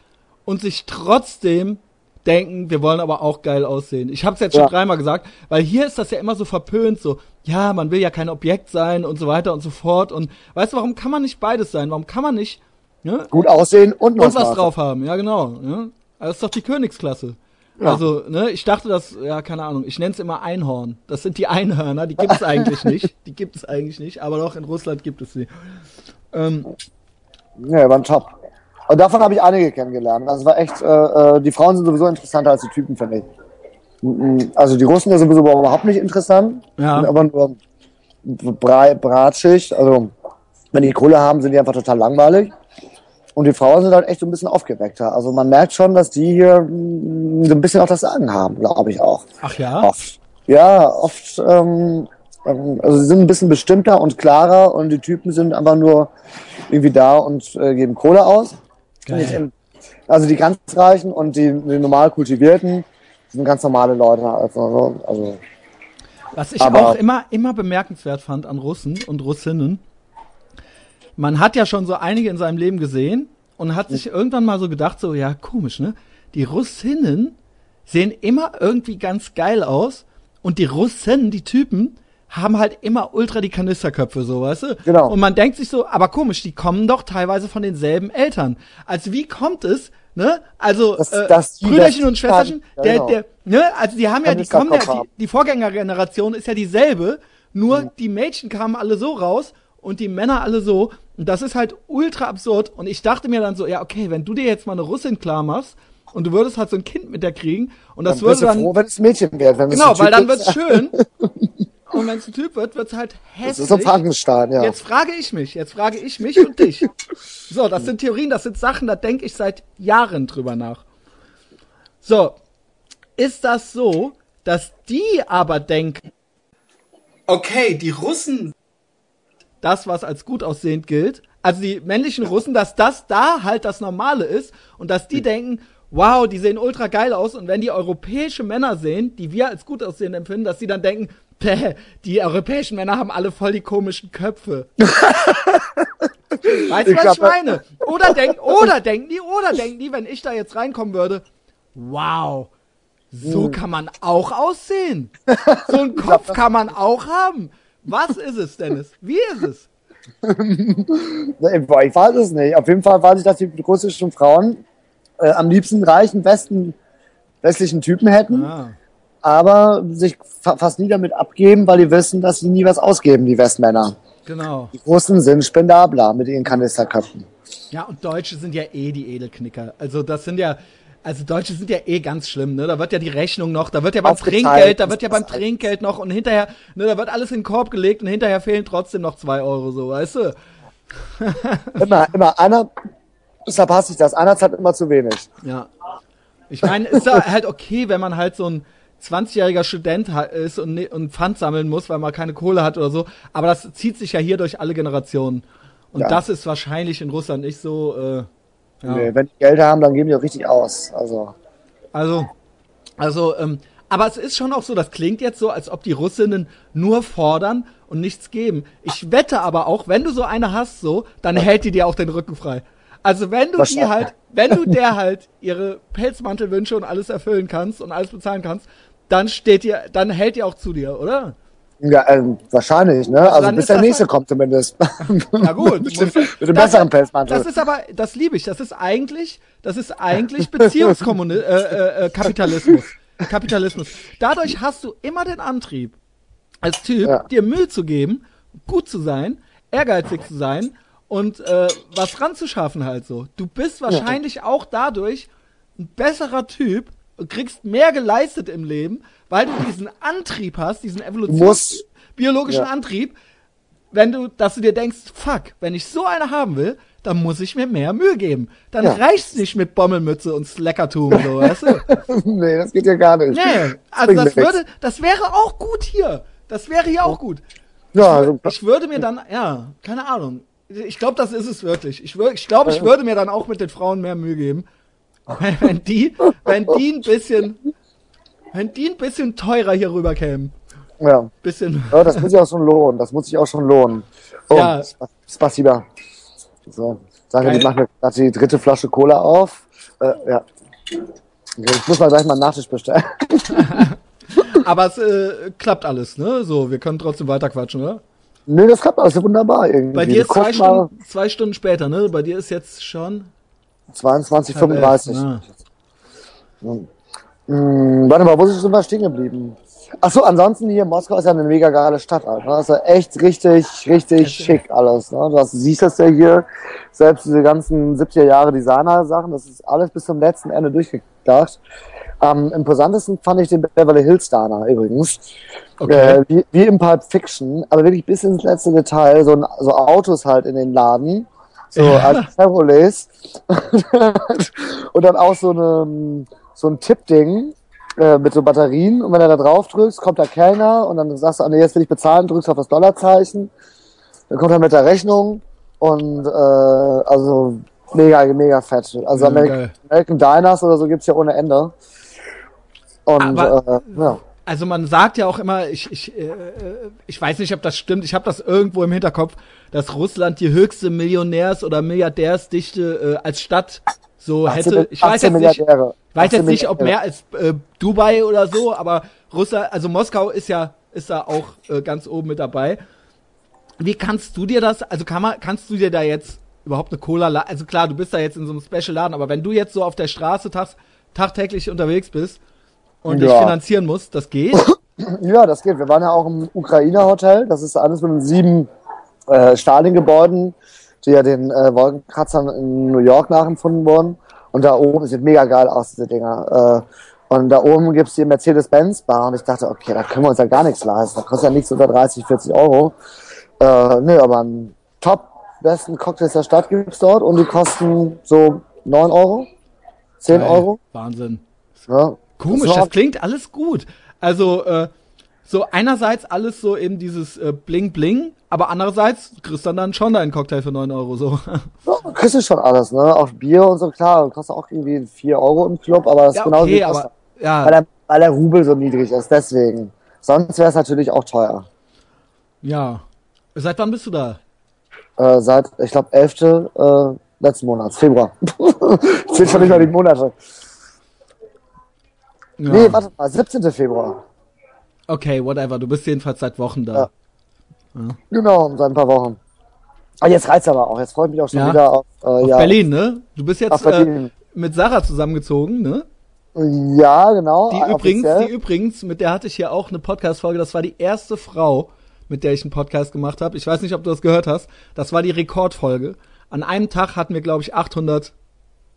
und sich trotzdem denken, wir wollen aber auch geil aussehen. Ich habe es jetzt schon Ja. dreimal gesagt, weil hier ist das ja immer so verpönt, so, ja, man will ja kein Objekt sein und so weiter und so fort. Und weißt du, warum kann man nicht beides sein? Warum kann man nicht ne, Gut aussehen und und was Spaß. drauf haben? Ja, genau. Ne? Das ist doch die Königsklasse. Also, ne, ich dachte, das, ja, keine Ahnung, ich nenne es immer Einhorn. Das sind die Einhörner, die gibt es eigentlich nicht. Die gibt es eigentlich nicht, aber doch in Russland gibt es sie. Ähm, Ja, waren top. Und davon habe ich einige kennengelernt. Also war echt, äh, äh, die Frauen sind sowieso interessanter als die Typen, finde ich. Mhm, Also die Russen sind sowieso überhaupt nicht interessant. Ja. Sind aber nur brei, bratschig. Also wenn die Kohle haben, sind die einfach total langweilig. Und die Frauen sind halt echt so ein bisschen aufgeweckter. Also man merkt schon, dass die hier mh, so ein bisschen auch das Sagen haben, glaube ich auch. ach ja? Oft. Ja, oft, ähm, also sie sind ein bisschen bestimmter und klarer und die Typen sind einfach nur irgendwie da und äh, geben Kohle aus. Geil. Also die ganz Reichen und die, die normal kultivierten sind ganz normale Leute. Also, also Was ich Aber auch immer, immer bemerkenswert fand an Russen und Russinnen, man hat ja schon so einige in seinem Leben gesehen und hat sich irgendwann mal so gedacht, so, ja, komisch, ne? Die Russinnen sehen immer irgendwie ganz geil aus und die Russen, die Typen, haben halt immer ultra die Kanisterköpfe, so, weißt du? Genau. Und man denkt sich so, aber komisch, die kommen doch teilweise von denselben Eltern. Also wie kommt es, ne? Also das, äh, das Brüderchen und Schwesterchen, ja, der, genau. der, ne? Also die haben ja, die kommen ja, die, die Vorgängergeneration ist ja dieselbe, nur mhm. die Mädchen kamen alle so raus und die Männer alle so. Und das ist halt ultra absurd. Und ich dachte mir dann so, ja, okay, wenn du dir jetzt mal eine Russin klar machst und du würdest halt so ein Kind mit der kriegen und das dann würde dann. froh, wenn es Mädchen wird, wenn Genau, weil dann wird's schön. Und wenn es ein Typ wird, wird's halt hässlich. Das ist ein Frankenstein, ja. Jetzt frage ich mich, jetzt frage ich mich und dich. So, das sind Theorien, das sind Sachen, da denke ich seit Jahren drüber nach. So, ist das so, dass die aber denken, okay, die Russen, das, was als gut aussehend gilt, also die männlichen Russen, dass das da halt das Normale ist und dass die denken, wow, die sehen ultra geil aus und wenn die europäische Männer sehen, die wir als gut aussehend empfinden, dass sie dann denken, Bäh, die europäischen Männer haben alle voll die komischen Köpfe. weißt du, was ich meine? Oder, denk, oder denken die, oder denken die, wenn ich da jetzt reinkommen würde, wow, so hm. kann man auch aussehen. So einen Kopf kann man auch haben. Was ist es, Dennis? Wie ist es? ich weiß es nicht. Auf jeden Fall weiß ich, dass die russischen Frauen äh, am liebsten reichen, besten westlichen Typen hätten. Ah aber sich fa fast nie damit abgeben, weil die wissen, dass sie nie was ausgeben, die Westmänner. Genau. Die Russen sind spendabler mit ihren Kanisterköpfen. Ja, und Deutsche sind ja eh die Edelknicker. Also das sind ja, also Deutsche sind ja eh ganz schlimm, ne? Da wird ja die Rechnung noch, da wird ja beim Trinkgeld, da wird ja beim Trinkgeld noch und hinterher, ne, da wird alles in den Korb gelegt und hinterher fehlen trotzdem noch zwei Euro, so, weißt du? immer, immer einer, verpasse ich das, einer zahlt immer zu wenig. Ja. Ich meine, ist ja halt okay, wenn man halt so ein, 20-jähriger Student ist und, und Pfand sammeln muss, weil man keine Kohle hat oder so. Aber das zieht sich ja hier durch alle Generationen. Und ja. das ist wahrscheinlich in Russland nicht so. Äh, ja. nee, wenn die Geld haben, dann geben die auch richtig aus. Also, also, also ähm, aber es ist schon auch so, das klingt jetzt so, als ob die Russinnen nur fordern und nichts geben. Ich wette aber auch, wenn du so eine hast, so, dann hält die dir auch den Rücken frei. Also wenn du die halt, wenn du der halt ihre Pelzmantelwünsche und alles erfüllen kannst und alles bezahlen kannst, dann steht dir, dann hält ihr auch zu dir, oder? Ja, äh, wahrscheinlich, ne? Also, also bis der nächste halt, kommt zumindest. Ja gut. mit, dem, mit dem besseren Pelzmantel. Das ist aber, das liebe ich. Das ist eigentlich, das ist eigentlich Beziehungskapitalismus. Äh, äh, Kapitalismus. Dadurch hast du immer den Antrieb, als Typ, ja. dir Mühe zu geben, gut zu sein, ehrgeizig zu sein und äh, was ranzuschaffen halt so. Du bist wahrscheinlich ja. auch dadurch ein besserer Typ, und kriegst mehr geleistet im Leben, weil du diesen Antrieb hast, diesen Evolutions biologischen ja. Antrieb, wenn du, dass du dir denkst, fuck, wenn ich so eine haben will, dann muss ich mir mehr Mühe geben. Dann ja. reicht's nicht mit Bommelmütze und Slackertum, so, weißt du? nee, das geht ja gar nicht. Nee, also das würde, das wäre auch gut hier. Das wäre hier auch gut. Ja, also, ich, ich würde mir dann, ja, keine Ahnung. Ich glaube, das ist es wirklich. Ich, ich glaube, ich würde mir dann auch mit den Frauen mehr Mühe geben. wenn die, wenn die ein bisschen, wenn die ein bisschen teurer hier rüber kämen. Ja. Bisschen. Ja, das muss sich auch schon lohnen. Das muss sich auch schon lohnen. Oh, ja. Spasiba. So. Sagen wir, die machen gerade die dritte Flasche Cola auf. Äh, ja. Ich muss mal gleich mal einen Nachtisch bestellen. Aber es äh, klappt alles, ne? So, wir können trotzdem weiter quatschen, oder? Nee, das klappt alles wunderbar irgendwie. Bei dir ist zwei Stunden, zwei Stunden später, ne? Bei dir ist jetzt schon 22, 35. Ja. Hm, warte mal, wo sind wir stehen geblieben? Achso, ansonsten hier Moskau ist ja eine mega geile Stadt, Alter. Das ist ja echt richtig, richtig das schick alles. Ne? Du siehst das ja hier, selbst diese ganzen 70er Jahre Designer-Sachen, das ist alles bis zum letzten Ende durchgedacht. Am imposantesten fand ich den Beverly Hills Diner übrigens. Okay. Äh, wie, wie im Pulp Fiction, aber wirklich bis ins letzte Detail, so, so Autos halt in den Laden so ja. als Chevrolet. und dann auch so, eine, so ein Tippding äh, mit so Batterien. Und wenn du da drauf drückst, kommt der Kellner und dann sagst du, ah, nee, jetzt will ich bezahlen, drückst auf das Dollarzeichen. Dann kommt er mit der Rechnung und äh, also mega, mega fett. Also ja, American, American Diners oder so gibt's ja ohne Ende. Und Aber, äh, ja. Also man sagt ja auch immer, ich, ich, äh, ich weiß nicht, ob das stimmt, ich habe das irgendwo im Hinterkopf, dass Russland die höchste Millionärs- oder Milliardärsdichte äh, als Stadt so hätte. Ich weiß jetzt nicht, weiß jetzt nicht, ob mehr als äh, Dubai oder so, aber Russland, also Moskau ist ja ist da auch äh, ganz oben mit dabei. Wie kannst du dir das, also kann man, kannst du dir da jetzt überhaupt eine Cola, also klar, du bist da jetzt in so einem Special-Laden, aber wenn du jetzt so auf der Straße tag, tagtäglich unterwegs bist und ja. dich finanzieren musst, das geht? Ja, das geht. Wir waren ja auch im Ukrainer-Hotel, das ist alles mit sieben äh, Stalin-Gebäuden, die ja den äh, Wolkenkratzern in New York nachempfunden wurden. Und da oben sieht mega geil aus, diese Dinger. Äh, und da oben gibt's die Mercedes-Benz-Bar und ich dachte, okay, da können wir uns ja gar nichts leisten. Da kostet ja nichts unter 30, 40 Euro. Äh, nö, aber ein top besten Cocktails der Stadt gibt's dort und die kosten so 9 Euro, 10 Geil. Euro. Wahnsinn. Ja. Komisch, das, das klingt alles gut. Also, äh, so einerseits alles so eben dieses äh, Bling Bling, aber andererseits kriegst du dann schon deinen Cocktail für 9 Euro so. Ja, kriegst du schon alles, ne? Auch Bier und so, klar, kostet auch irgendwie 4 Euro im Club, aber das ja, ist genauso okay, aber, ja. weil, der, weil der Rubel so niedrig ist, deswegen. Sonst wäre es natürlich auch teuer. Ja, Seit wann bist du da? Äh, seit, ich glaube, 11. Äh, letzten Monats, Februar. Zählt schon nicht mal die Monate. Ja. Nee, warte mal, 17. Februar. Okay, whatever. Du bist jedenfalls seit Wochen da. Ja. Ja. Genau, seit ein paar Wochen. Ah, jetzt reizt aber auch. Jetzt freue ich mich auch schon ja. wieder auf, äh, auf ja. Berlin, ne? Du bist jetzt äh, mit Sarah zusammengezogen, ne? Ja, genau. Die übrigens, die übrigens, mit der hatte ich hier auch eine Podcast-Folge. Das war die erste Frau, mit der ich einen Podcast gemacht habe. Ich weiß nicht, ob du das gehört hast. Das war die Rekordfolge. An einem Tag hatten wir, glaube ich, 800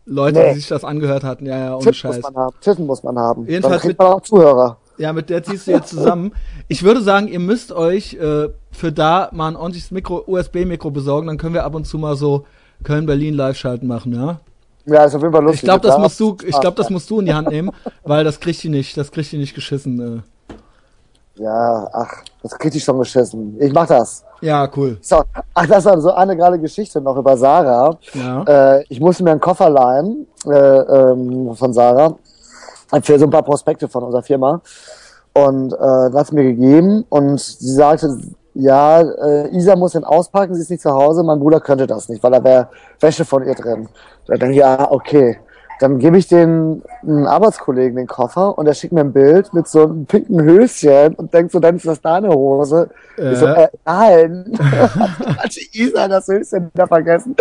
Leute, nee. die sich das angehört hatten. Ja, ja, ohne Titten Scheiß. Muss man haben. Titten muss man haben. Jedenfalls Dann mit, man auch Zuhörer. Ja, mit der ziehst du jetzt zusammen. ich würde sagen, ihr müsst euch äh, für da mal ein ordentliches Mikro, USB-Mikro besorgen. Dann können wir ab und zu mal so Köln-Berlin Live-Schalten machen, ja? Ja, ist auf jeden Fall lustig. Ich glaube, das musst du, ich glaube, das musst du in die Hand nehmen, weil das kriegt die nicht, das kriegt die nicht geschissen. Äh. Ja, ach, das krieg ich schon geschissen. Ich mach das. Ja, cool. So, ach, das war so eine gerade Geschichte noch über Sarah. Ja. Äh, ich musste mir einen Koffer leihen äh, ähm, von Sarah für so ein paar Prospekte von unserer Firma. Und äh, das hat sie mir gegeben und sie sagte, ja, äh, Isa muss den auspacken, sie ist nicht zu Hause, mein Bruder könnte das nicht, weil da wäre Wäsche von ihr drin. Da denke ich, ja, okay. Dann gebe ich den einen Arbeitskollegen den Koffer und er schickt mir ein Bild mit so einem pinken Höschen und denkt so, dann ist das deine Hose. Äh. Ich so, äh, nein. Hat Isa das Höschen da vergessen.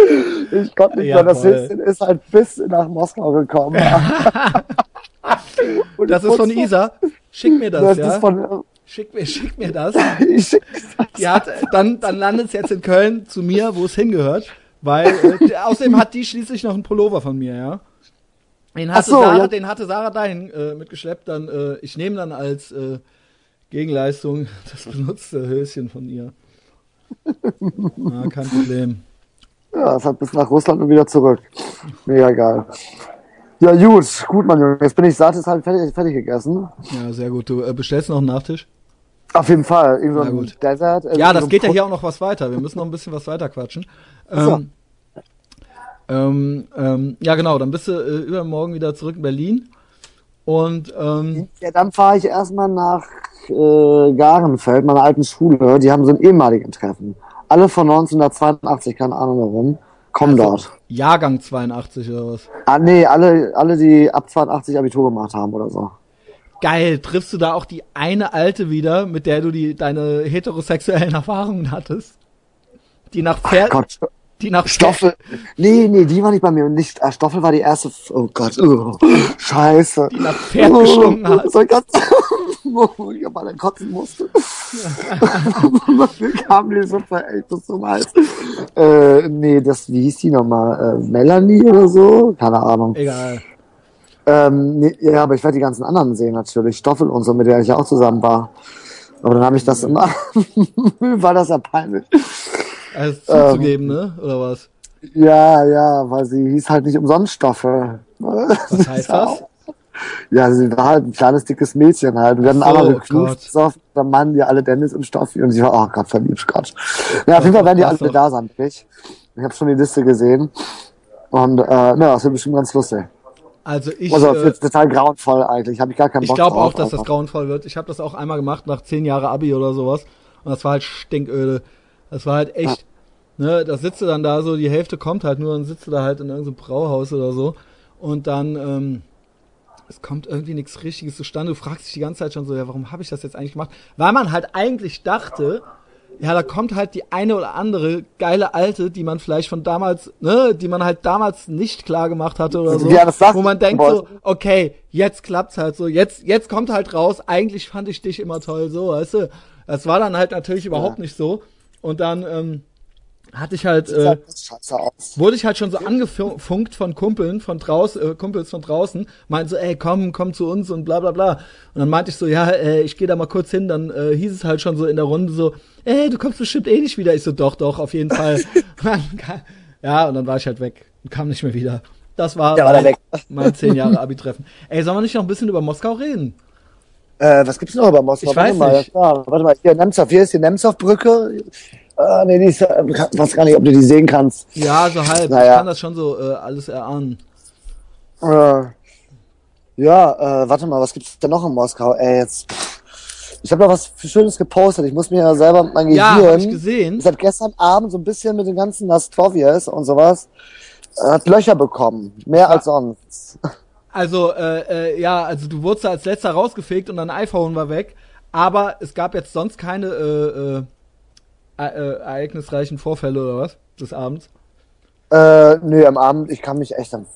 Ich konnte nicht ja, mehr, das Höschen ist halt bis nach Moskau gekommen. das ist von Isa. Schick mir das, das ja. Ist von, Schick mir, schick mir das. ich schick das. Ja, dann, dann landet es jetzt in Köln zu mir, wo es hingehört. Weil, äh, außerdem hat die schließlich noch einen Pullover von mir, ja. Den hatte, so, Sarah, ja. den hatte Sarah dahin äh, mitgeschleppt. Dann, äh, ich nehme dann als äh, Gegenleistung das benutzte Höschen von ihr. ja, kein Problem. Ja, es hat bis nach Russland und wieder zurück. Mega geil. Ja, gut, gut, mein Junge. Jetzt bin ich satt, ist halt fertig, fertig gegessen. Ja, sehr gut. Du äh, bestellst noch einen Nachtisch? Auf jeden Fall. Irgend so ein Desert. Äh, ja, das so geht ja hier auch noch was weiter. Wir müssen noch ein bisschen was weiter quatschen. Ähm, ähm, ähm, ja, genau, dann bist du äh, übermorgen wieder zurück in Berlin. Und ähm, ja, dann fahre ich erstmal nach äh, Garenfeld, meiner alten Schule. Die haben so ein ehemaligen Treffen. Alle von 1982, keine Ahnung warum, kommen also, dort. Jahrgang 82 oder was? Ah, nee, alle, alle, die ab 82 Abitur gemacht haben oder so. Geil, triffst du da auch die eine alte wieder, mit der du die deine heterosexuellen Erfahrungen hattest? Die nach Pferd, die nach Stoffel. Nee, nee, die war nicht bei mir. Nicht, äh, Stoffel war die erste. Oh Gott, oh, scheiße. Die nach Pferd gestunken hat. So ganz, wo ich aber dann kotzen musste. Dafür kam die Suppe echt zum Hals. Äh, nee, das, wie hieß die nochmal? Äh, Melanie oder so? Keine Ahnung. Egal. Ähm, nee, ja, aber ich werde die ganzen anderen sehen natürlich. Stoffel und so, mit der ich ja auch zusammen war. Aber dann habe ich das immer, war das ja peinlich. Also zuzugeben, ähm, ne? Oder was? Ja, ja, weil sie hieß halt nicht umsonst Stoffe. Was heißt das? Ja, sie war halt ein kleines, dickes Mädchen halt. Wir hatten alle geknutscht, so, dann meinen die alle Dennis und Stoffi und sie war, oh Gott, verliebt, Gott. Ja, auf jeden Fall werden die alle da sein, nicht? Ich habe schon die Liste gesehen. Und, äh, na, das wird bestimmt ganz lustig. Also ich. Also äh, total grauenvoll eigentlich. Habe ich gar keinen Ich Bock glaube drauf, auch, dass das einfach. grauenvoll wird. Ich habe das auch einmal gemacht nach zehn Jahre Abi oder sowas. Und das war halt stinköde. Das war halt echt, ne, da sitzt du dann da so, die Hälfte kommt halt nur und sitzt du da halt in irgendeinem Brauhaus oder so. Und dann, ähm, es kommt irgendwie nichts Richtiges zustande. Du fragst dich die ganze Zeit schon so, ja, warum habe ich das jetzt eigentlich gemacht? Weil man halt eigentlich dachte, ja, da kommt halt die eine oder andere geile alte, die man vielleicht von damals, ne, die man halt damals nicht klar gemacht hatte oder so, Ja, das sagt- wo man denkt so, okay, jetzt klappt's halt so, jetzt, jetzt kommt halt raus, eigentlich fand ich dich immer toll, so, weißt du. Das war dann halt natürlich überhaupt nicht so. Und dann, ähm, hatte ich halt, äh, wurde ich halt schon so angefunkt von Kumpeln von draußen, äh, Kumpels von draußen, meinten so, ey, komm, komm zu uns und bla bla bla. Und dann meinte ich so, ja, äh, ich gehe da mal kurz hin, dann äh, hieß es halt schon so in der Runde so, ey, du kommst bestimmt eh nicht wieder. Ich so, doch, doch, auf jeden Fall. Ja, und dann war ich halt weg und kam nicht mehr wieder. Das war, Da war der mein, weg. mein zehn Jahre Abi-Treffen. Ey, sollen wir nicht noch ein bisschen über Moskau reden? Äh, was gibt's noch über Moskau? Ich warte weiß mal, nicht. Ja, warte mal, hier Nemtsov, hier ist die Nemtsov-Brücke. Äh, nee, die ist, äh, ich weiß gar nicht, ob du die sehen kannst. Ja, so halb. Ich Naja. kann das schon so äh, alles erahnen. Äh, ja, äh, warte mal, was gibt's denn noch in Moskau? Ey, jetzt. Ich habe noch was Schönes gepostet. Ich muss mir ja selber mein Ja, Gehirn. hab ich gesehen. Seit gestern Abend so ein bisschen mit den ganzen Nastrovjes und sowas äh, hat Löcher bekommen. Mehr als sonst. Also, äh, äh, ja, also du wurdest als letzter rausgefegt und dein iPhone war weg. Aber es gab jetzt sonst keine äh, äh, äh, ereignisreichen Vorfälle oder was des Abends. Äh, nö, am Abend, ich kann mich echt an.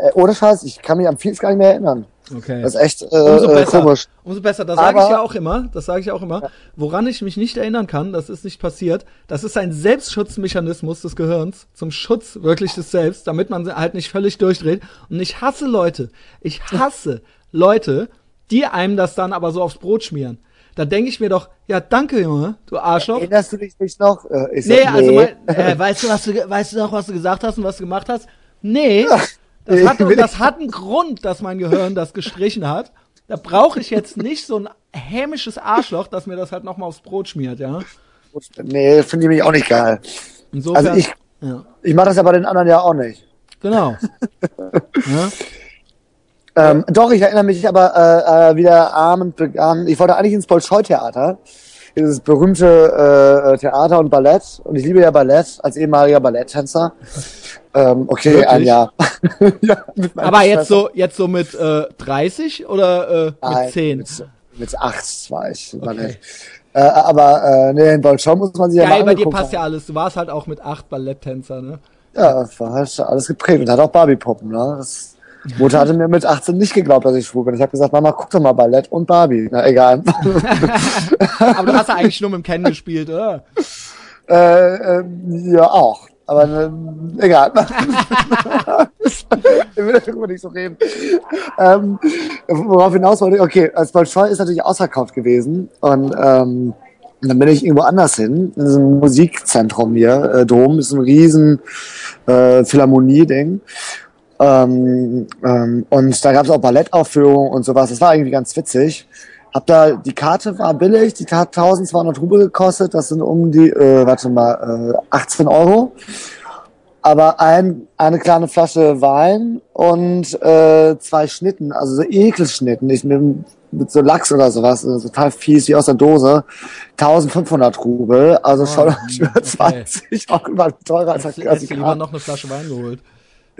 Äh, ohne Scheiß, ich kann mich an vieles gar nicht mehr erinnern. Okay. Das ist echt äh, Umso äh, besser. komisch. Umso besser. Das sage ich ja auch immer. Das sage ich auch immer. Woran ich mich nicht erinnern kann, das ist nicht passiert. Das ist ein Selbstschutzmechanismus des Gehirns zum Schutz wirklich des Selbst, damit man halt nicht völlig durchdreht. Und ich hasse Leute. Ich hasse Leute, die einem das dann aber so aufs Brot schmieren. Da denke ich mir doch, ja danke Junge, du Arschloch. Erinnerst du dich nicht noch? Äh, ich Nee, sag, also mein, äh, weißt du, was du, weißt du noch, was du gesagt hast und was du gemacht hast? Nee. Das hat, das hat einen Grund, dass mein Gehirn das gestrichen hat. Da brauche ich jetzt nicht so ein hämisches Arschloch, das mir das halt nochmal aufs Brot schmiert, ja. Nee, finde ich mich auch nicht geil. Insofern. Also ich, ja, ich mache das ja bei den anderen ja auch nicht. genau. ja? Ähm, doch, ich erinnere mich aber, äh, äh, wie der Abend begann. Ich wollte eigentlich ins Bolschoi-Theater. Dieses berühmte äh, Theater und Ballett. Und ich liebe ja Ballett als ehemaliger Balletttänzer. Ähm, okay, Wirklich? ein Jahr. ja, mit Aber jetzt so, jetzt so mit äh, 30 oder äh, mit Nein, 10? Mit, mit acht war ich Ballett. Äh, aber äh, nee, in Bolschoi muss man sich ja Geil, mal bei dir passt ja haben. alles. Du warst halt auch mit acht Balletttänzer, ne? Ja, war halt alles geprägt und hat auch Barbie-Puppen. Ne? Das, Mutter hatte mir mit 18 nicht geglaubt, dass ich schwul bin. Ich habe gesagt, Mama, guck doch mal Ballett und Barbie. Na, egal. Aber du hast ja eigentlich nur mit dem Ken gespielt, oder? äh, ähm, ja, auch. Aber ähm, egal. ich will darüber nicht so reden. Ähm, worauf hinaus wollte, okay, als Bolschoi ist natürlich ausverkauft gewesen. Und ähm, dann bin ich irgendwo anders hin, in diesem Musikzentrum hier. Äh, Dom ist ein riesen äh, Philharmonie-Ding. Ähm, ähm, und da gab es auch Ballettaufführungen und sowas. Das war irgendwie ganz witzig. Hab da, die Karte war billig, die hat 1200 Rubel gekostet, das sind um die, äh, warte mal, äh, 18 Euro. Aber ein, eine kleine Flasche Wein und äh, zwei Schnitten, also so Ekelschnitten, nicht mit, mit so Lachs oder sowas, also total fies wie aus der Dose. 1500 Rubel, also schon hm, über okay. 20 auch immer teurer als, als du lieber noch eine Flasche Wein geholt.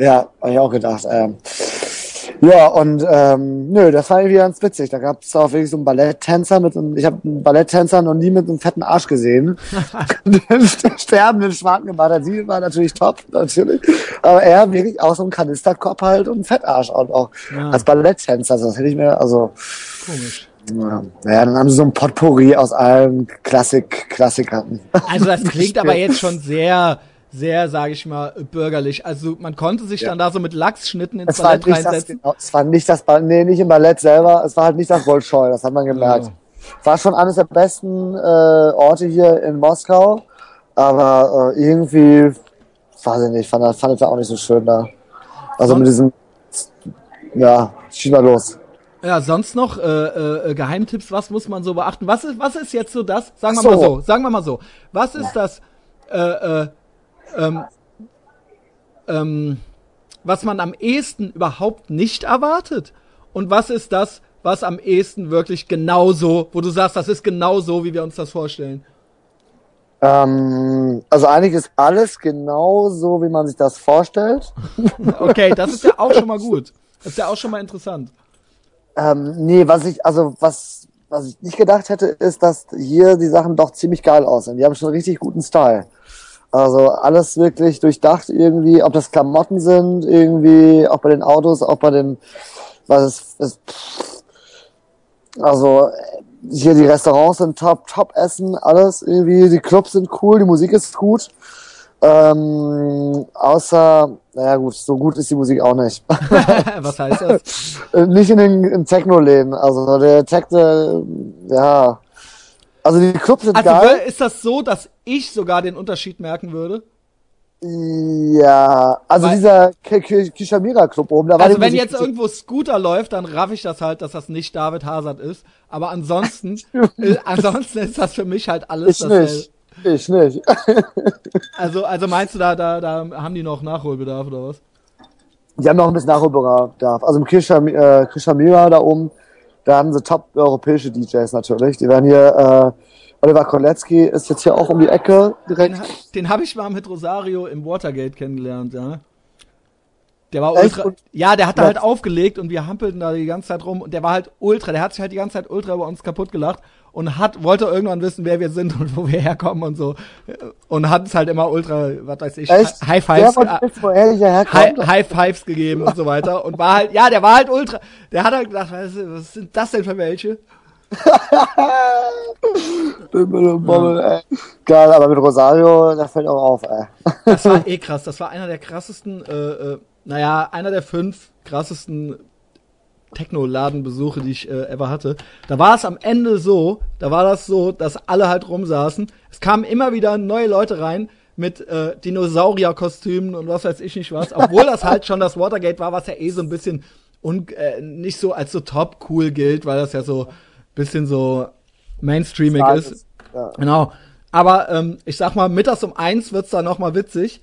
Ja, habe ich auch gedacht. Ähm. Ja, und ähm, nö, das war irgendwie ganz witzig. Da gab es auch wirklich so einen Balletttänzer mit einem, ich habe einen Balletttänzer noch nie mit einem fetten Arsch gesehen. Den sterbenden Schwarzengebader, sie war natürlich top, natürlich. Aber er wirklich auch so ein Kanisterkopf halt und ein Fettarsch und auch Ja. als Balletttänzer. Also das hätte ich mir, also, Komisch. ja, naja, dann haben sie so ein Potpourri aus allen Klassik, Klassikern. Also das klingt aber jetzt schon sehr, sehr, sage ich mal, bürgerlich. Also man konnte sich dann da so mit Lachsschnitten ins Es war Ballett nicht das, reinsetzen. genau, es war nicht das Ballett, nee, nicht im Ballett selber, es war halt nicht das Bolschoi, das hat man gemerkt. Ja. War schon eines der besten äh, Orte hier in Moskau, aber äh, irgendwie, weiß ich nicht, fand, das- fand ich da auch nicht so schön da. Also mit diesem, ja, schieß mal los. Ja, sonst noch äh, äh, Geheimtipps, was muss man so beachten? Was ist, was ist jetzt so das? Sagen wir so. mal so, sagen wir mal so. Was ist das äh, äh, ähm, ähm, was man am ehesten überhaupt nicht erwartet? Und was ist das, was am ehesten wirklich genauso, wo du sagst, das ist genau so, wie wir uns das vorstellen? Ähm, also eigentlich ist alles genau so, wie man sich das vorstellt. okay, das ist ja auch schon mal gut. Das ist ja auch schon mal interessant. Ähm, nee, was ich, also was, was ich nicht gedacht hätte, ist, dass hier die Sachen doch ziemlich geil aussehen. Die haben schon richtig guten Style. Also alles wirklich durchdacht irgendwie, ob das Klamotten sind, irgendwie, auch bei den Autos, auch bei den, was ist, also hier die Restaurants sind top, top Essen, alles irgendwie, die Clubs sind cool, die Musik ist gut. Ähm, außer, naja gut, so gut ist die Musik auch nicht. Was heißt das? nicht in den Techno-Läden. Also der Techno, ja. Also die Clubs sind also, geil. Ist das so, dass ich sogar den Unterschied merken würde? Ja, also Weil, dieser Kishamira Club oben, da war Also wenn jetzt irgendwo Scooter läuft, dann raff ich das halt, dass das nicht David Hazard ist. Aber ansonsten, äh, ansonsten ist das für mich halt alles ich. Nicht. Ich nicht. also, also meinst du, da, da, da haben die noch Nachholbedarf oder was? Die haben noch ein bisschen Nachholbedarf. Also im Kishamira, äh, Kishamira da oben, da haben sie top europäische DJs natürlich. Die werden hier äh, Oliver Kolecki ist jetzt hier auch um die Ecke direkt. Den, den habe ich mal mit Rosario im Watergate kennengelernt, ja. Der war ultra. Echt? Ja, der hat da halt aufgelegt und wir hampelten da die ganze Zeit rum und der war halt ultra. Der hat sich halt die ganze Zeit ultra über uns kaputt gelacht und hat, wollte irgendwann wissen, wer wir sind und wo wir herkommen und so. Und hat es halt immer ultra, was weiß ich, Echt? High Fives, High, High Fives gegeben und so weiter. Und war halt, ja, der war halt ultra. Der hat halt gedacht, was, sind das denn für welche? Bommel, ey. Geil, aber mit Rosario, da fällt auch auf, ey. Das war eh krass. Das war einer der krassesten, äh, äh, naja, einer der fünf krassesten Techno-Ladenbesuche, die ich äh, ever hatte. Da war es am Ende so, da war das so, dass alle halt rumsaßen. Es kamen immer wieder neue Leute rein mit äh, Dinosaurier-Kostümen und was weiß ich nicht was, obwohl das halt schon das Watergate war, was ja eh so ein bisschen un äh, nicht so als so top cool gilt, weil das ja so bisschen so mainstreamig ist. ist. Ja. Genau. Aber ähm, ich sag mal, mittags um eins wird's da noch mal witzig.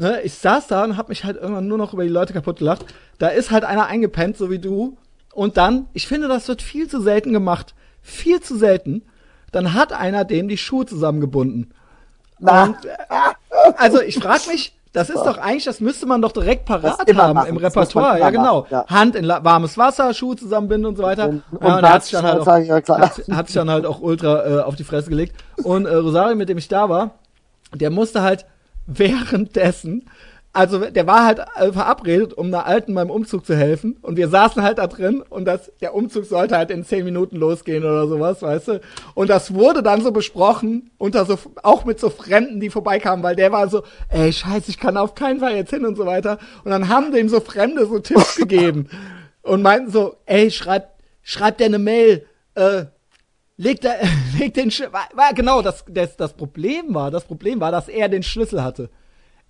Ne? Ich saß da und hab mich halt irgendwann nur noch über die Leute kaputt gelacht. Da ist halt einer eingepennt, so wie du. Und dann, ich finde, das wird viel zu selten gemacht. Viel zu selten. Dann hat einer dem die Schuhe zusammengebunden. Na. Und, äh, also ich frag mich, das ist doch eigentlich, das müsste man doch direkt parat haben machen. im Repertoire. Ja, genau. Ja. Hand in warmes Wasser, Schuhe zusammenbinden und so weiter. Und, und, ja, und hat sich dann halt auch, hat, hat, sich dann halt auch ultra äh, auf die Fresse gelegt. Und äh, Rosario, mit dem ich da war, der musste halt währenddessen also der war halt äh, verabredet, um einer Alten beim Umzug zu helfen. Und wir saßen halt da drin und das, der Umzug sollte halt in zehn Minuten losgehen oder sowas, weißt du. Und das wurde dann so besprochen, unter so, auch mit so Fremden, die vorbeikamen, weil der war so, ey, scheiße, ich kann auf keinen Fall jetzt hin und so weiter. Und dann haben dem so Fremde so Tipps gegeben und meinten so, ey, schreib, schreib dir eine Mail, äh, leg, da, leg den Schlüssel, genau, das, das, das Problem war, das Problem war, dass er den Schlüssel hatte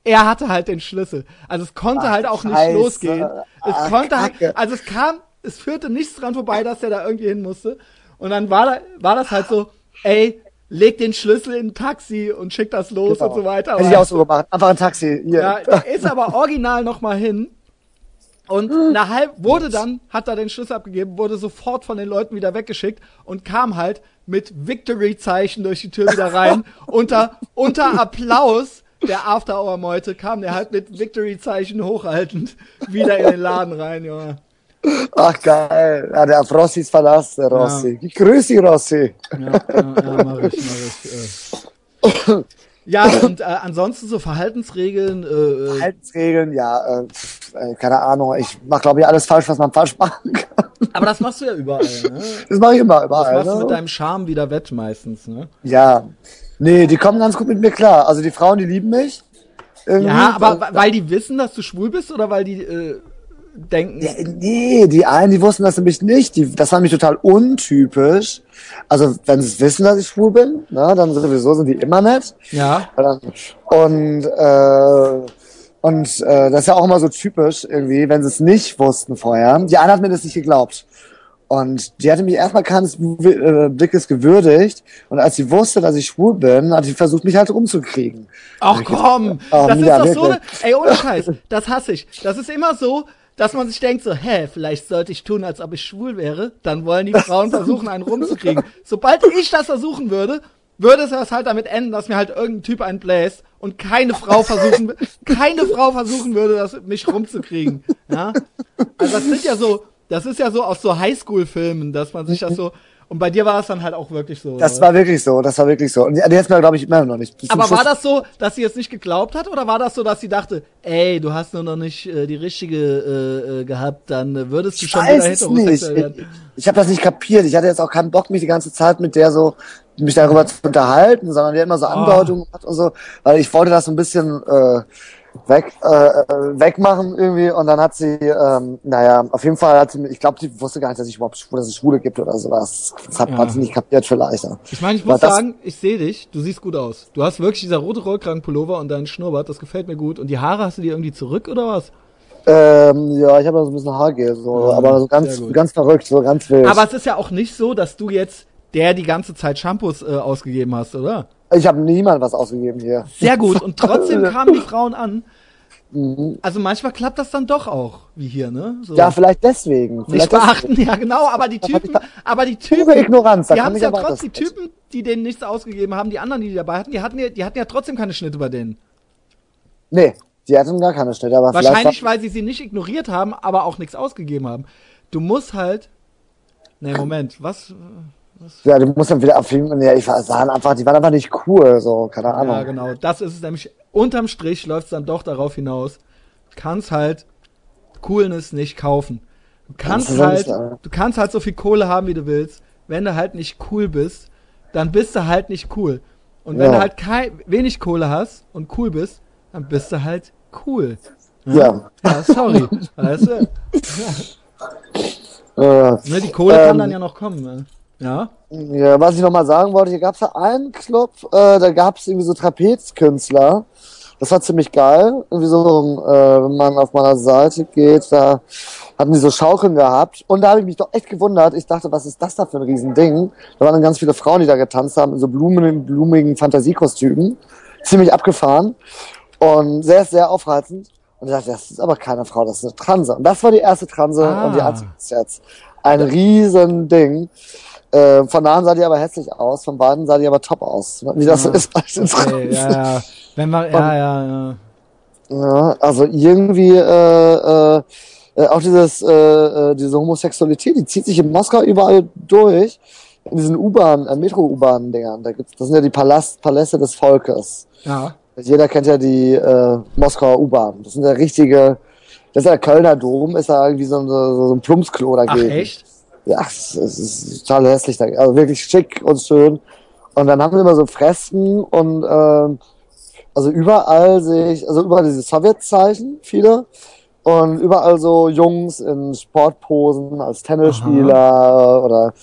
er hatte halt den Schlüssel. Also es konnte Ach, halt auch Scheiße. nicht losgehen. Es Ach, konnte halt, also es kam, es führte nichts dran vorbei, dass er da irgendwie hin musste. Und dann war, da, war das halt so, ey, leg den Schlüssel in ein Taxi und schick das los genau. und so weiter. Hätte ich auch so gemacht. Einfach ein Taxi. Hier. Ja, ist aber original nochmal hin. Und nach halb wurde dann, hat er den Schlüssel abgegeben, wurde sofort von den Leuten wieder weggeschickt und kam halt mit Victory-Zeichen durch die Tür wieder rein, unter, unter Applaus der After Hour Meute kam der halt mit Victory-Zeichen hochhaltend wieder in den Laden rein, Junge. Ach geil. Ja, der Rossi ist verlassen, der Rossi. Ja. Grüß dich, Rossi. Ja, ja, ja mach ich, mach ich. Äh. Ja, und äh, ansonsten so Verhaltensregeln. Äh, äh Verhaltensregeln, ja, äh, äh, keine Ahnung. Ich mach, glaube ich, alles falsch, was man falsch machen kann. Aber das machst du ja überall, ne? Das mache ich immer, überall. Das machst du ne? mit deinem Charme wieder wett meistens, ne? Ja, Nee, die kommen ganz gut mit mir klar. Also die Frauen, die lieben mich. Irgendwie. Ja, aber weil die wissen, dass du schwul bist oder weil die äh, denken. Ja, nee, die einen, die wussten das nämlich nicht. Die, das war nämlich total untypisch. Also wenn sie wissen, dass ich schwul bin, na, dann sowieso sind die immer nett. Ja. Und äh, und äh, das ist ja auch immer so typisch irgendwie, wenn sie es nicht wussten vorher. Die eine hat mir das nicht geglaubt. Und die hatte mich erstmal keines äh, Blickes gewürdigt. Und als sie wusste, dass ich schwul bin, hat sie versucht, mich halt rumzukriegen. Ach komm, oh, das ist doch so eine, ey, ohne Scheiß, das hasse ich. Das ist immer so, dass man sich denkt so, hä, vielleicht sollte ich tun, als ob ich schwul wäre. Dann wollen die Frauen versuchen, einen rumzukriegen. Sobald ich das versuchen würde, würde es halt damit enden, dass mir halt irgendein Typ einen bläst und keine Frau versuchen, keine Frau versuchen würde, das mich rumzukriegen. Ja? Also das sind ja so, das ist ja so aus so Highschool-Filmen, dass man sich das so. Und bei dir war es dann halt auch wirklich so. Das oder? war wirklich so, das war wirklich so. Und die, die hat mir, glaube ich, immer noch nicht. Aber Schluss war das so, dass sie es nicht geglaubt hat, oder war das so, dass sie dachte, ey, du hast nur noch nicht äh, die richtige äh, äh, gehabt, dann äh, würdest du ich schon wieder heterosexuell werden? Ich, ich habe das nicht kapiert. Ich hatte jetzt auch keinen Bock, mich die ganze Zeit mit der so mich darüber zu unterhalten, sondern die hat immer so ah. Andeutungen oh. und so, weil ich wollte das so ein bisschen äh, weg äh, wegmachen irgendwie. Und dann hat sie ähm, naja auf jeden Fall hat sie ich glaube sie wusste gar nicht dass ich überhaupt dass es Schwule gibt oder sowas. Das hat, ja. hat sie nicht kapiert vielleicht ich meine ich muss Aber sagen ich sehe dich du siehst gut aus. Du hast wirklich dieser rote Rollkragenpullover und deinen Schnurrbart das gefällt mir gut. Und die Haare hast du dir irgendwie zurück oder was? Ähm, ja, ich habe so ein bisschen Haargel, so, ja, aber so ganz, ganz verrückt, so ganz wild. Aber es ist ja auch nicht so, dass du jetzt der die ganze Zeit Shampoos äh, ausgegeben hast, oder? Ich habe niemand was ausgegeben hier. Sehr gut. Und trotzdem kamen die Frauen an. Mhm. Also manchmal klappt das dann doch auch, wie hier, ne? So. Ja, vielleicht deswegen. Vielleicht nicht beachten, deswegen. ja genau, aber die Typen, aber die Typen, Pure Ignoranz, die haben ja trotzdem, die Typen, die denen nichts ausgegeben haben, die anderen, die die dabei hatten, die hatten ja, die hatten ja trotzdem keine Schnitte bei denen. Nee, die hatten gar keine Schnitte, aber Wahrscheinlich, weil sie sie nicht ignoriert haben, aber auch nichts ausgegeben haben. Du musst halt, nee, Moment, was, ja, du musst dann wieder abfilmen. Ja, ich sahen einfach, die waren einfach nicht cool, so, keine Ahnung. Ja, genau. Das ist es nämlich. Unterm Strich läuft es dann doch darauf hinaus. Du kannst halt Coolness nicht kaufen. Du kannst halt, du kannst halt so viel Kohle haben, wie du willst. Wenn du halt nicht cool bist, dann bist du halt nicht cool. Und wenn ja. du halt kein, wenig Kohle hast und cool bist, dann bist du halt cool. Ja. Ja, sorry. weißt du? Ja. Äh, die Kohle ähm, kann dann ja noch kommen. Ja. Ja, was ich nochmal sagen wollte, hier gab es ja einen Club, äh, da gab es irgendwie so Trapezkünstler. Das war ziemlich geil. Irgendwie so, äh, wenn man auf meiner Seite geht, da hatten die so Schaukeln gehabt. Und da habe ich mich doch echt gewundert. Ich dachte, was ist das da für ein Riesending? Da waren dann ganz viele Frauen, die da getanzt haben, in so blumigen, blumigen Fantasiekostümen. Ziemlich abgefahren. Und sehr, sehr aufreizend. Und ich dachte, das ist aber keine Frau, das ist eine Transe. Und das war die erste Transe ah. und die hat jetzt ein Riesending. Äh, von nahen sah die aber hässlich aus, von beiden sah die aber top aus. Wie das ja. so ist bei den okay, ja, ja. Wenn man, ja, ja, ja. Ja, also irgendwie äh, äh, äh, auch dieses äh, äh, diese Homosexualität, die zieht sich in Moskau überall durch. In diesen U-Bahn, äh, Metro-U-Bahn-Dingern. Da gibt's, das sind ja die Palast, Paläste des Volkes. Ja. Jeder kennt ja die äh, Moskauer U-Bahn. Das sind ja richtige, das ist ja der Kölner Dom, ist ja irgendwie so, so, so ein Plumpsklo dagegen. Ach, echt? Ja, es, ist total hässlich, also wirklich schick und schön. Und dann haben wir immer so Fresken und ähm, also überall sehe ich, also überall diese Sowjetzeichen, viele. Und überall so Jungs in Sportposen als Tennisspieler Aha. oder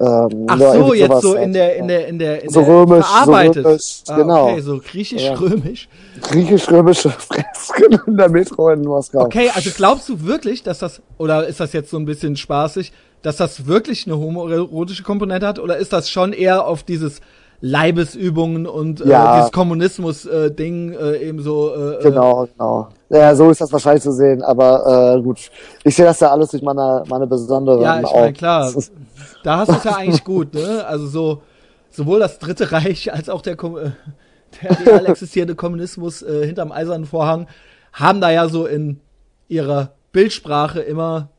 ähm, Ach so, jetzt so in der, in der, in der, in so der römisch, verarbeitet. So römisch, ah, genau. Okay, so griechisch-römisch. Ja. Griechisch-römische Fresken in der Metro in Moskau. Okay, also glaubst du wirklich, dass das, oder ist das jetzt so ein bisschen spaßig, dass das wirklich eine homoerotische Komponente hat oder ist das schon eher auf dieses Leibesübungen und äh, ja. dieses Kommunismus-Ding äh, äh, eben so. Äh, äh, genau, genau. Ja, so ist das wahrscheinlich zu sehen, aber äh, gut. Ich sehe das ja alles durch meine, meine besonderen Ja, ich meine, klar. Da hast du es ja eigentlich gut, ne? Also so, sowohl das Dritte Reich als auch der, äh, der real existierende Kommunismus äh, hinterm Eisernen Vorhang haben da ja so in ihrer Bildsprache immer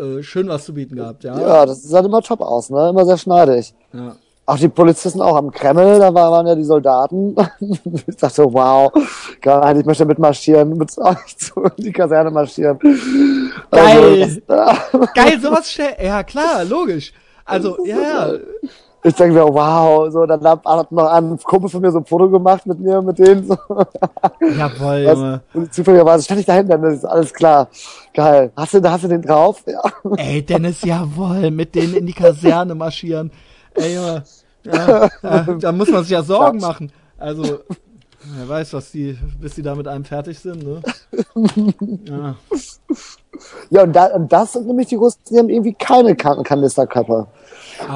äh, schön was zu bieten gehabt, ja. Ja, das sah immer top aus, ne? Immer sehr schneidig. Ja. Auch die Polizisten auch am Kreml, da waren ja die Soldaten. ich dachte, wow, geil, ich möchte mitmarschieren, mit euch zu die Kaserne marschieren. Geil! Also, Geil, sowas schnell. Ja, klar, logisch. Also, ja, ja ich denke mir, wow, so, dann hat, hat noch ein Kumpel von mir so ein Foto gemacht mit mir, mit denen, so. Jawoll, Junge. Und zufälligerweise stand ich da hinten, das ist alles klar. Geil. Hast du, hast du den drauf? Ja. Ey, Dennis, jawoll, mit denen in die Kaserne marschieren. Ey, Junge. Ja, ja, da muss man sich ja Sorgen machen. Also, Wer weiß, was die, bis sie da mit einem fertig sind, ne? ja. Ja, und, da, und das sind nämlich die Russen, die haben irgendwie keine kan Kanisterköpfe.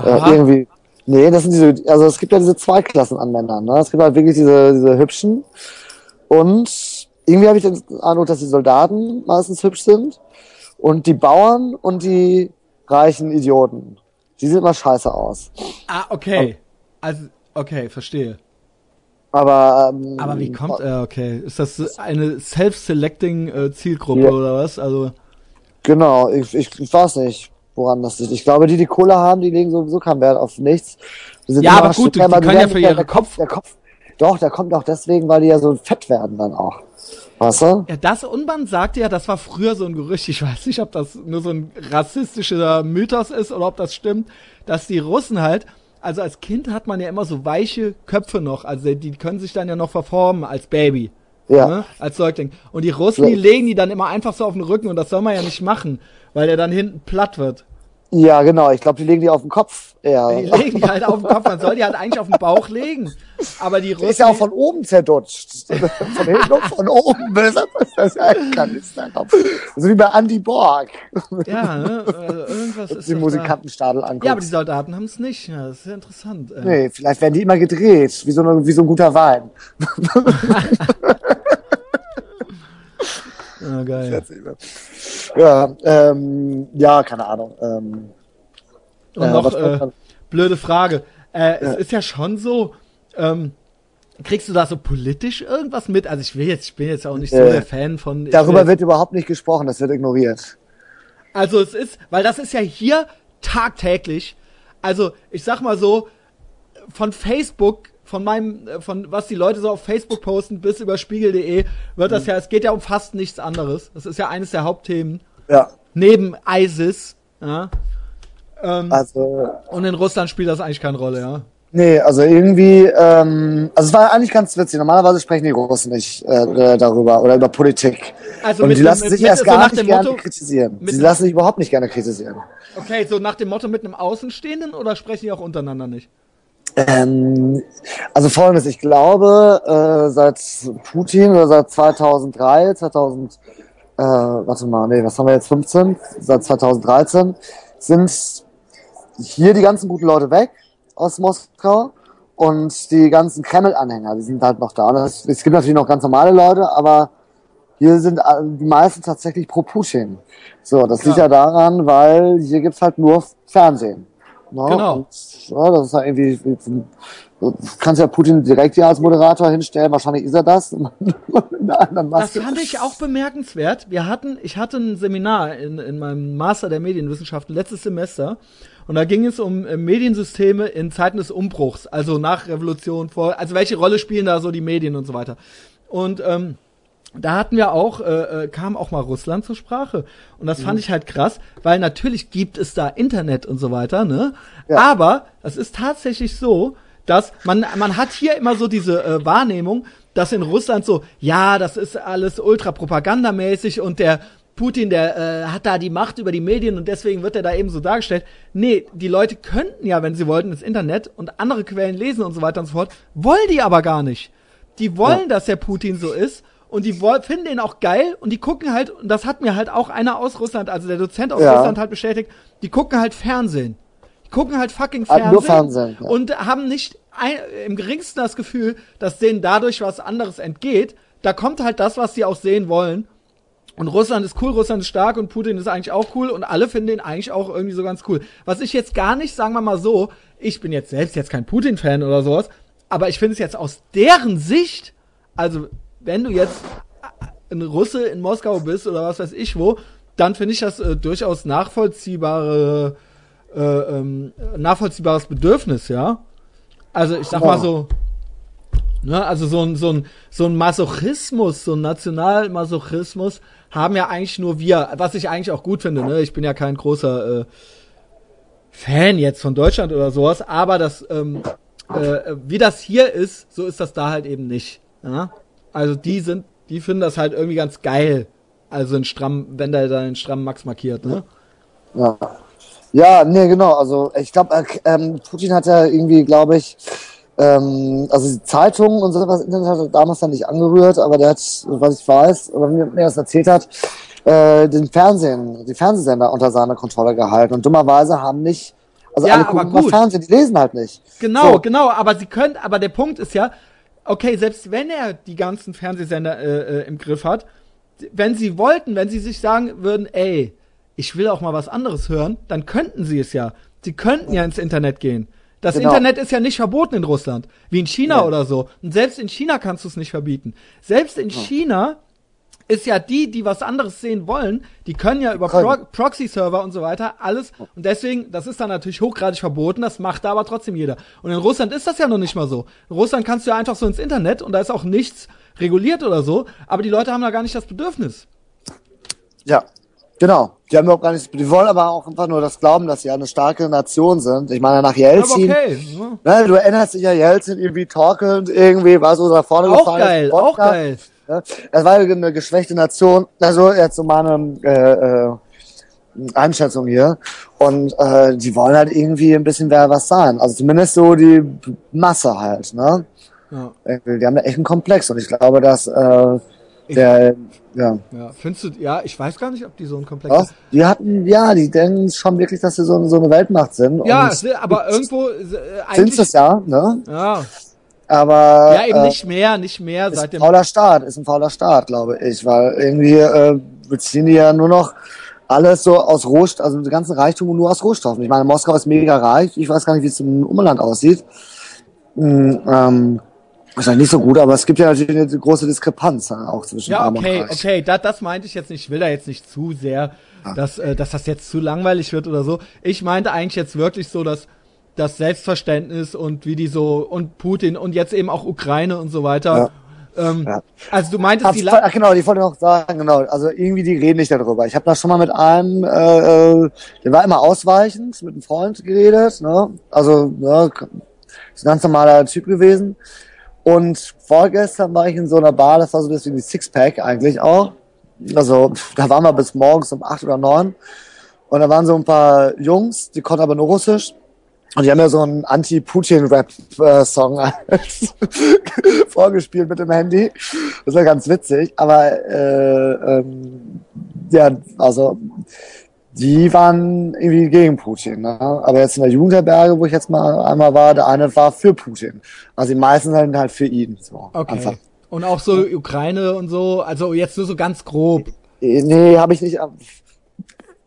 Äh, irgendwie. Nee, das sind diese, also es gibt ja diese zwei Klassen an Männern, ne? Es gibt halt wirklich diese, diese hübschen. Und irgendwie habe ich den Eindruck, dass die Soldaten meistens hübsch sind. Und die Bauern und die reichen Idioten. Die sehen immer scheiße aus. Ah, okay. Also, okay, verstehe. Aber, ähm, aber wie kommt er? Äh, okay, ist das eine self-selecting äh, Zielgruppe ja. oder was? Also genau, ich, ich, ich weiß nicht, woran das liegt. Ich glaube, die, die Kohle haben, die legen sowieso keinen Wert auf nichts. Ja, aber gut, die, können ja für ihren Kopf, der Kopf. Doch, der kommt auch deswegen, weil die ja so fett werden dann auch. Weißt du? Ja, das Unband sagte ja, das war früher so ein Gerücht. Ich weiß nicht, ob das nur so ein rassistischer Mythos ist oder ob das stimmt, dass die Russen halt also als Kind hat man ja immer so weiche Köpfe noch, also die können sich dann ja noch verformen als Baby. Ja. Ne? Als Säugling. Und die Russen, die legen die dann immer einfach so auf den Rücken und das soll man ja nicht machen, weil der dann hinten platt wird. Ja, genau. Ich glaube, die legen die auf den Kopf. Ja. Die legen die halt auf den Kopf. Man soll die halt eigentlich auf den Bauch legen. Aber die Russen. Ist ja auch von oben zerdutscht. von hinten und von oben. Das ist ja ein Kanisterkopf. So wie bei Andy Borg. Ja, ne? Also irgendwas ist Die Musikantenstadel anguckt. Ja, aber die Soldaten haben es nicht. Ja, das ist ja interessant. Nee, vielleicht werden die immer gedreht. Wie so, eine, wie so ein guter Wein. Ja, geil. Ja, ähm, ja, keine Ahnung. Ähm, Und äh, noch äh, blöde Frage. Äh, ja. Es ist ja schon so, ähm, kriegst du da so politisch irgendwas mit? Also ich will jetzt, ich bin jetzt auch nicht so der Fan von. Darüber wird überhaupt nicht gesprochen, das wird ignoriert. Also es ist, weil das ist ja hier tagtäglich. Also ich sag mal so, von Facebook von meinem, äh, von was die Leute so auf Facebook posten bis über spiegel.de, wird das mhm. ja, es geht ja um fast nichts anderes. Das ist ja eines der Hauptthemen. Ja. Neben ISIS, ja. Ähm, also. Und in Russland spielt das eigentlich keine Rolle, ja. Nee, also irgendwie, ähm, also es war eigentlich ganz witzig. Normalerweise sprechen die Russen nicht äh, darüber oder über Politik. Also und mit, die lassen mit, sich mit, erst gar so nicht gerne Motto, kritisieren. Sie lassen sich überhaupt nicht gerne kritisieren. Okay, so nach dem Motto mit einem Außenstehenden oder sprechen die auch untereinander nicht? Ähm, also folgendes, ich glaube, äh, seit Putin oder seit 2003, 2000, äh, warte mal, nee, was haben wir jetzt, 15? Seit 2013 sind hier die ganzen guten Leute weg aus Moskau und die ganzen Kreml-Anhänger, die sind halt noch da. Es gibt natürlich noch ganz normale Leute, aber hier sind die meisten tatsächlich pro Putin. So, das liegt ja daran, weil hier gibt's halt nur Fernsehen. Ne? Genau. Und, ja, das ist ja irgendwie, du kannst ja Putin direkt hier als Moderator hinstellen, wahrscheinlich ist er das. das fand ich auch bemerkenswert. Wir hatten, ich hatte ein Seminar in, in meinem Master der Medienwissenschaften letztes Semester und da ging es um äh, Mediensysteme in Zeiten des Umbruchs, also nach Revolution, vor, also welche Rolle spielen da so die Medien und so weiter. Und ähm, da hatten wir auch, äh, äh, kam auch mal Russland zur Sprache. Und das fand mhm. ich halt krass, weil natürlich gibt es da Internet und so weiter, ne? Ja. Aber es ist tatsächlich so, dass man, man hat hier immer so diese äh, Wahrnehmung, dass in Russland so, ja, das ist alles ultra propagandamäßig und der Putin, der äh, hat da die Macht über die Medien und deswegen wird er da eben so dargestellt. Nee, die Leute könnten ja, wenn sie wollten, ins Internet und andere Quellen lesen und so weiter und so fort. Wollen die aber gar nicht. Die wollen, ja. dass der Putin so ist und die finden den auch geil und die gucken halt, und das hat mir halt auch einer aus Russland, also der Dozent aus ja. Russland halt bestätigt, die gucken halt Fernsehen. Die gucken halt fucking Fernsehen, nur Fernsehen ja. und haben nicht ein, im geringsten das Gefühl, dass denen dadurch was anderes entgeht. Da kommt halt das, was sie auch sehen wollen. Und Russland ist cool, Russland ist stark und Putin ist eigentlich auch cool und alle finden den eigentlich auch irgendwie so ganz cool. Was ich jetzt gar nicht, sagen wir mal so, ich bin jetzt selbst jetzt kein Putin-Fan oder sowas, aber ich finde es jetzt aus deren Sicht, also wenn du jetzt ein Russe in Moskau bist oder was weiß ich wo, dann finde ich das äh, durchaus nachvollziehbare, äh, ähm, nachvollziehbares Bedürfnis, ja. Also ich sag mal so, ne, also so ein, so ein, so ein Masochismus, so ein Nationalmasochismus haben ja eigentlich nur wir, was ich eigentlich auch gut finde, ne? Ich bin ja kein großer äh, Fan jetzt von Deutschland oder sowas, aber das, ähm, äh, wie das hier ist, so ist das da halt eben nicht. Ja? Also die sind, die finden das halt irgendwie ganz geil. Also in stramm, wenn der da einen strammen Max markiert, ne? Ja. Ja, nee, genau. Also ich glaube, äh, ähm, Putin hat ja irgendwie, glaube ich, ähm, also die Zeitungen und so was, Internet hat er damals dann nicht angerührt, aber der hat, was ich weiß, oder mir, mir das erzählt hat, äh, den Fernsehen, die Fernsehsender unter seiner Kontrolle gehalten. Und dummerweise haben nicht, also Ja, alle aber gucken mal gut. Fernsehen, die lesen halt nicht. Genau, So. genau, aber sie können, aber der Punkt ist ja, okay, selbst wenn er die ganzen Fernsehsender äh, äh, im Griff hat, wenn sie wollten, wenn sie sich sagen würden, ey, ich will auch mal was anderes hören, dann könnten sie es ja. Sie könnten ja ins Internet gehen. Das Genau. Internet ist ja nicht verboten in Russland, wie in China Ja. oder so. Und selbst in China kannst du es nicht verbieten. Selbst in China ist ja die, die was anderes sehen wollen, die können ja über. Pro Proxy-Server und so weiter alles. Und deswegen, das ist dann natürlich hochgradig verboten, das macht da aber trotzdem jeder. Und in Russland ist das ja noch nicht mal so. In Russland kannst du ja einfach so ins Internet und da ist auch nichts reguliert oder so, aber die Leute haben da gar nicht das Bedürfnis. Ja, genau. Die haben überhaupt gar nicht, die wollen aber auch einfach nur das glauben, dass sie eine starke Nation sind. Ich meine, nach Jelzin, okay. Ne, du erinnerst dich ja, Jelzin irgendwie talkend, irgendwie war so da vorne Auch gefallen. geil, auch Wodka. geil. Ne? Das war eine geschwächte Nation. Also jetzt so meine äh, äh, Einschätzung hier. Und äh, die wollen halt irgendwie ein bisschen wer was sein. Also zumindest so die Masse halt. Ne? Ja. Die haben da echt einen Komplex. Und ich glaube, dass äh, der, ja, ja. Findest du, ja, ich weiß gar nicht, ob die so ein Komplex doch, die hatten, ja, die denken schon wirklich, dass sie so, so eine Weltmacht sind. Ja, aber irgendwo äh, sind eigentlich. es ja, ne? Ja, Aber ja, eben äh, nicht mehr, nicht mehr ist seit ein fauler Staat, ist ein fauler Staat, glaube ich, weil irgendwie äh, beziehen die ja nur noch alles so aus Rohstoffen, also den ganzen Reichtum nur aus Rohstoffen. Ich meine, Moskau ist mega reich, ich weiß gar nicht, wie es im Umland aussieht. Hm, ähm, wahrscheinlich nicht so gut, aber es gibt ja natürlich eine große Diskrepanz äh, auch zwischen Ja, okay, Reich. okay, da, das meinte ich jetzt nicht. Ich will da jetzt nicht zu sehr, dass, äh, dass das jetzt zu langweilig wird oder so. Ich meinte eigentlich jetzt wirklich so, dass das Selbstverständnis und wie die so und Putin und jetzt eben auch Ukraine und so weiter. Ähm, Ja. Also du meintest Ach, die ach La genau, ich wollte noch sagen, genau, also irgendwie die reden nicht darüber. Ich habe da schon mal mit einem, äh, äh, der war immer ausweichend, mit einem Freund geredet, ne? Also, ne, ist ein ganz normaler Typ gewesen. Und vorgestern war ich in so einer Bar, das war so deswegen die Sixpack eigentlich auch. Also, da waren wir bis morgens um acht oder neun. Und da waren so ein paar Jungs, die konnten aber nur Russisch. Und die haben ja so einen Anti-Putin-Rap-Song vorgespielt mit dem Handy. Das war ganz witzig. Aber äh, ähm, ja, also die waren irgendwie gegen Putin. Ne? Aber jetzt in der Jugendherberge, wo ich jetzt mal einmal war, der eine war für Putin. Also die meisten sind halt für ihn. So, einfach. Okay. Und auch so Ukraine und so, also jetzt nur so ganz grob. Äh, Nee, habe ich nicht.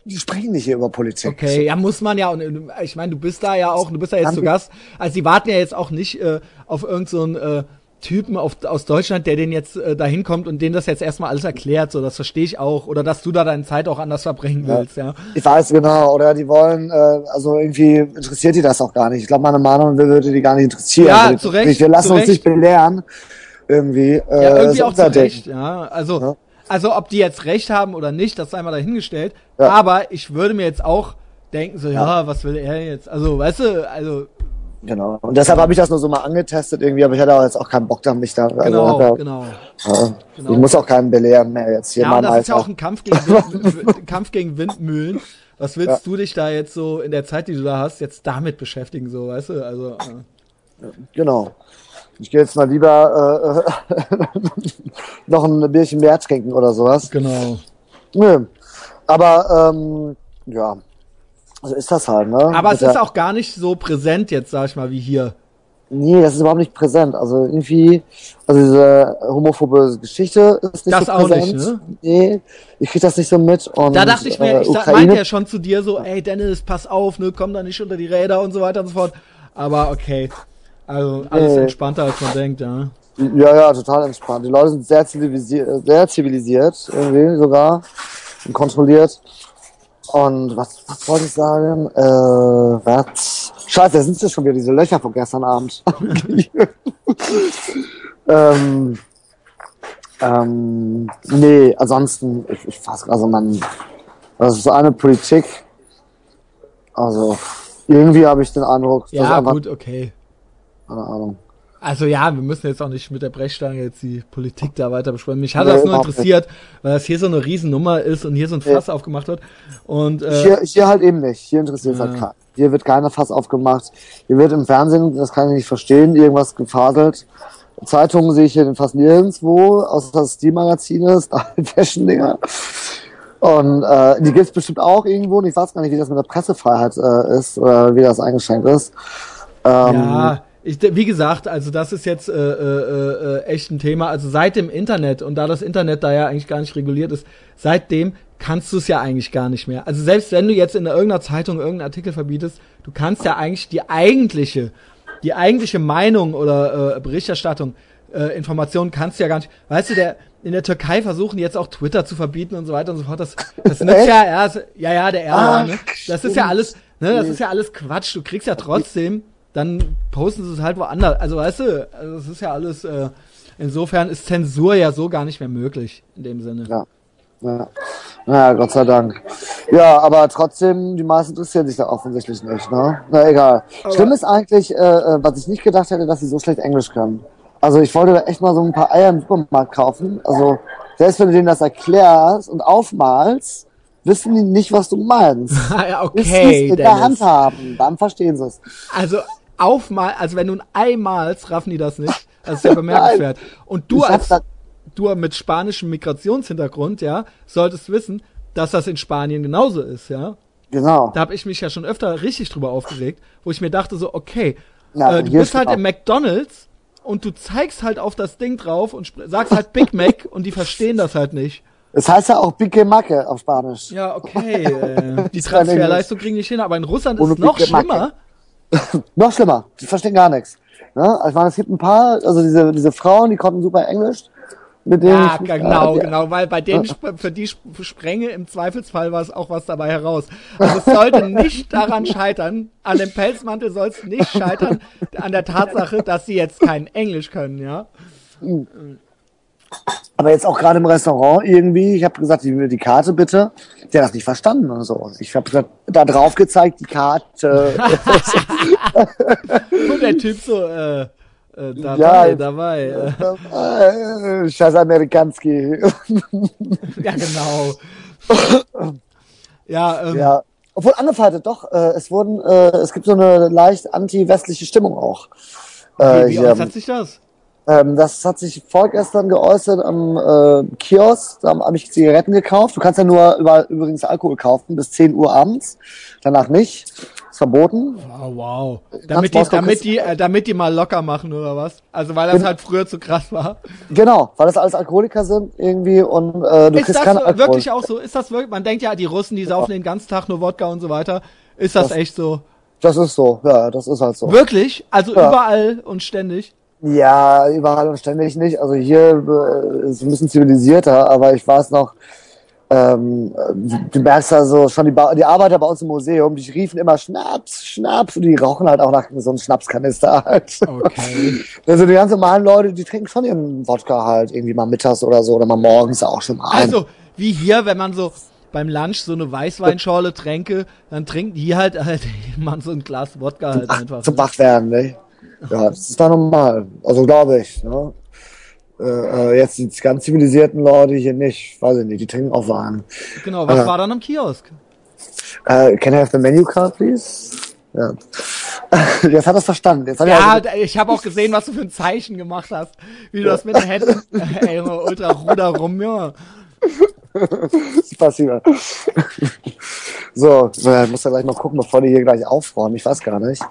Äh, Die sprechen nicht hier über Politik. Okay, ja, muss man ja. Und äh, ich meine, du bist da ja auch, du bist da jetzt zu Gast. Also die warten ja jetzt auch nicht äh, auf irgendeinen so äh, Typen auf, aus Deutschland, der den jetzt äh, dahin kommt und denen das jetzt erstmal alles erklärt. So, das verstehe ich auch. Oder dass du da deine Zeit auch anders verbringen willst, ja. Ich weiß genau, oder die wollen, äh, also irgendwie interessiert die das auch gar nicht. Ich glaube, meine Meinung würde die gar nicht interessieren. Ja, Wir- zu Recht, Wir lassen uns nicht belehren. Irgendwie. Äh, Ja, irgendwie ist auch zu. Recht, ja. Also, Ja. Also ob die jetzt recht haben oder nicht, das sei mal dahingestellt. Ja. Aber ich würde mir jetzt auch denken, so, ja, was will er jetzt? Also, weißt du, also, Genau. Und deshalb habe ich das nur so mal angetestet irgendwie, aber ich hatte auch jetzt auch keinen Bock da mich da. Also, genau, hab ja, genau. ja, genau. Ich muss auch keinen belehren mehr jetzt hier Ja, und das ist ja Alter. auch ein Kampf gegen, Wind, Kampf gegen Windmühlen. Was willst Ja. du dich da jetzt so in der Zeit, die du da hast, jetzt damit beschäftigen, so, weißt du? Also, äh, Genau. Ich gehe jetzt mal lieber äh, noch ein Bierchen mehr trinken oder sowas. genau. Nö. Aber ähm, ja, also ist das halt, ne? Aber es Mit ist der- auch gar nicht so präsent jetzt, sag ich mal, wie hier. Nee, das ist überhaupt nicht präsent. Also irgendwie, also diese homophobe Geschichte ist nicht Das so auch präsent. nicht, ne? Nee, ich krieg das nicht so mit. Und, Da dachte ich mir, äh, ich Ukraine, meinte ja schon zu dir so, ey Dennis, pass auf, ne, komm da nicht unter die Räder und so weiter und so fort. Aber okay. Also alles Nee. entspannter als man denkt, ja. Ja, ja, total entspannt. Die Leute sind sehr zivilisiert, sehr zivilisiert irgendwie sogar und kontrolliert. Und was, was wollte ich sagen? Äh, was? Scheiße, da sind ja schon wieder diese Löcher von gestern Abend. ähm, ähm, nee, ansonsten, ich, ich fass, also man, das ist so eine Politik. Also, irgendwie habe ich den Eindruck, dass Ja, einfach, gut, okay. Keine Ahnung. Also ja, wir müssen jetzt auch nicht mit der Brechstange jetzt die Politik da weiter besprechen. Mich hat nee, das nur interessiert, weil das hier so eine Riesennummer ist und hier so ein Fass nee. aufgemacht wird. Und, äh, hier, hier halt eben nicht. Hier interessiert es halt keinen. Hier wird keiner Fass aufgemacht. Hier wird im Fernsehen, das kann ich nicht verstehen, irgendwas gefaselt. Zeitungen sehe ich hier fast nirgendwo, außer das Stilmagazine, Fashion-Dinger. Und äh, die gibt's bestimmt auch irgendwo. Und ich weiß gar nicht, wie das mit der Pressefreiheit äh, ist oder wie das eingeschränkt ist. Ähm, ja, ich, wie gesagt, also das ist jetzt äh, äh, äh, echt ein Thema. Also seit dem Internet und da das Internet da ja eigentlich gar nicht reguliert ist, seitdem kannst du es ja eigentlich gar nicht mehr. Also selbst wenn du jetzt in irgendeiner Zeitung irgendeinen Artikel verbietest, du kannst ja eigentlich die eigentliche, die eigentliche Meinung oder äh, Berichterstattung, äh, Informationen kannst du ja gar nicht. Weißt du, der in der Türkei versuchen jetzt auch Twitter zu verbieten und so weiter und so fort. Das, das nützt ja erst, ja, ja, der Erdogan, ne? Das ist ja alles, ne, das ist ja alles Quatsch. Du kriegst ja trotzdem, dann posten sie es halt woanders. Also weißt du, also das ist ja alles, äh, insofern ist Zensur ja so gar nicht mehr möglich, in dem Sinne. Ja. Ja. Naja, Gott sei Dank. Ja, aber trotzdem, die meisten interessieren sich da offensichtlich nicht, ne? Na egal. Aber Schlimm ist eigentlich, äh, äh, was ich nicht gedacht hätte, dass sie so schlecht Englisch können. Also ich wollte da echt mal so ein paar Eier im Supermarkt kaufen. Also selbst wenn du denen das erklärst und aufmalst, wissen die nicht, was du meinst. ja, okay. Bis in Dennis. der Hand haben, dann verstehen sie es. Also aufmal, also wenn du ein Ei malst, raffen die das nicht. Das ist ja bemerkenswert. Und du als du mit spanischem Migrationshintergrund, ja, solltest wissen, dass das in Spanien genauso ist, ja. Genau. Da habe ich mich ja schon öfter richtig drüber aufgeregt, wo ich mir dachte so, okay, ja, äh, du bist halt im McDonald's und du zeigst halt auf das Ding drauf und sagst halt Big Mac und die verstehen das halt nicht. Das heißt ja auch Big Macke auf Spanisch. Ja, okay. Äh, die Transferleistung kriegen nicht hin, aber in Russland ist es noch schlimmer. noch schlimmer. Die verstehen gar nichts. Ja, ich meine, es gibt ein paar, also diese, diese Frauen, die konnten super Englisch mit denen ja, ich, genau, äh, genau, weil bei denen, für die Sprenge im Zweifelsfall war es auch was dabei heraus. Also es sollte nicht daran scheitern, an dem Pelzmantel soll es nicht scheitern, an der Tatsache, dass sie jetzt kein Englisch können, ja. Aber jetzt auch gerade im Restaurant irgendwie, ich habe gesagt, die, die Karte bitte. Der hat das nicht verstanden und so. Ich habe da drauf gezeigt, die Karte. und der Typ so, äh, äh, dabei, ja, dabei. dabei. Scheiß Amerikanski. ja, genau. ja, ähm, ja. Obwohl angefaltet, doch, äh, es wurden, äh, es gibt so eine leicht anti-westliche Stimmung auch. Okay, äh, wie hier. hat sich das? Ähm, das hat sich vorgestern geäußert am äh, Kiosk. Da habe ich Zigaretten gekauft. Du kannst ja nur über, übrigens Alkohol kaufen bis 10 Uhr abends. Danach nicht ist verboten. Oh, wow. Damit die, damit, die, äh, damit die mal locker machen oder was? Also weil das halt früher zu krass war. Genau, weil das alles Alkoholiker sind irgendwie und äh, du ist kriegst das Alkohol. wirklich auch so? Ist das wirklich? Man denkt ja, die Russen, die saufen ja. den ganzen Tag nur Wodka und so weiter. Ist das, das echt so? Das ist so, ja, das ist halt so. Wirklich? Also ja. überall und ständig? Ja, überall und ständig nicht. Also hier äh, ist ein bisschen zivilisierter, aber ich weiß noch, ähm, du merkst also schon die, ba die Arbeiter bei uns im Museum, die riefen immer Schnaps, Schnaps und die rauchen halt auch nach so einem Schnapskanister halt. Okay. Also die ganz normalen Leute, die trinken schon ihren Wodka halt irgendwie mal mittags oder so oder mal morgens auch schon mal. Also wie hier, wenn man so beim Lunch so eine Weißweinschorle tränke, dann trinken die halt halt man so ein Glas Wodka halt Ach, einfach. Zum? Wachwerden, ne? Ja, das ist da normal. Also glaube ich. Ne? Äh, äh, jetzt die ganz zivilisierten Leute hier nicht, weiß ich nicht, die trinken auch Wein. Genau, was äh, war dann am Kiosk? Uh, can I have the menu card, please? Ja. Jetzt hat er verstanden. Jetzt hat ja, er ich habe auch gesehen, was du für ein Zeichen gemacht hast. Wie du das mit den Händen, ey, ultra ruder rum, ja. Passiver. so, so, ich muss ja gleich mal gucken, bevor die hier gleich aufräumen. Ich weiß gar nicht.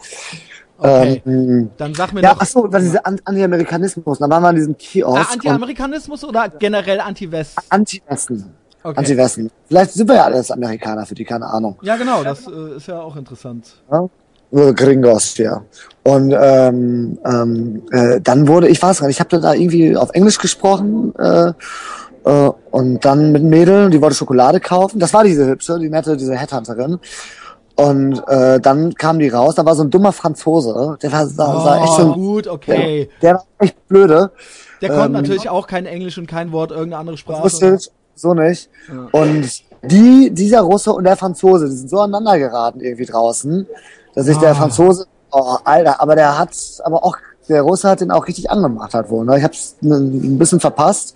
Okay. Ähm, Dann sag mir ja, noch. Achso, was diese Anti-Amerikanismus. Dann waren wir an diesem Kiosk. Ah, Anti-Amerikanismus oder generell Anti-West? Anti-Westen. Okay. Anti-Westen. Vielleicht sind wir ja alles Amerikaner für die, keine Ahnung. Ja, genau, das äh, ist ja auch interessant. Ja? Gringos, ja. Und ähm, ähm, äh, dann wurde, ich weiß gar nicht, ich habe da irgendwie auf Englisch gesprochen äh, äh, und dann mit Mädel, die wollte Schokolade kaufen. Das war diese hübsche, die nette, diese Headhunterin. Und äh, dann kam die raus, da war so ein dummer Franzose, der war, sah, sah echt schon oh, gut, okay. Der, der war echt blöde. Der ähm, konnte natürlich auch kein Englisch und kein Wort irgendeine andere Sprache. Wusste so nicht. Ja. Und die, dieser Russe und der Franzose, die sind so aneinander geraten irgendwie draußen, dass sich oh. der Franzose, oh, Alter, aber der hat aber auch der Russe hat den auch richtig angemacht hat wohl. Ne? Ich habe es ein bisschen verpasst,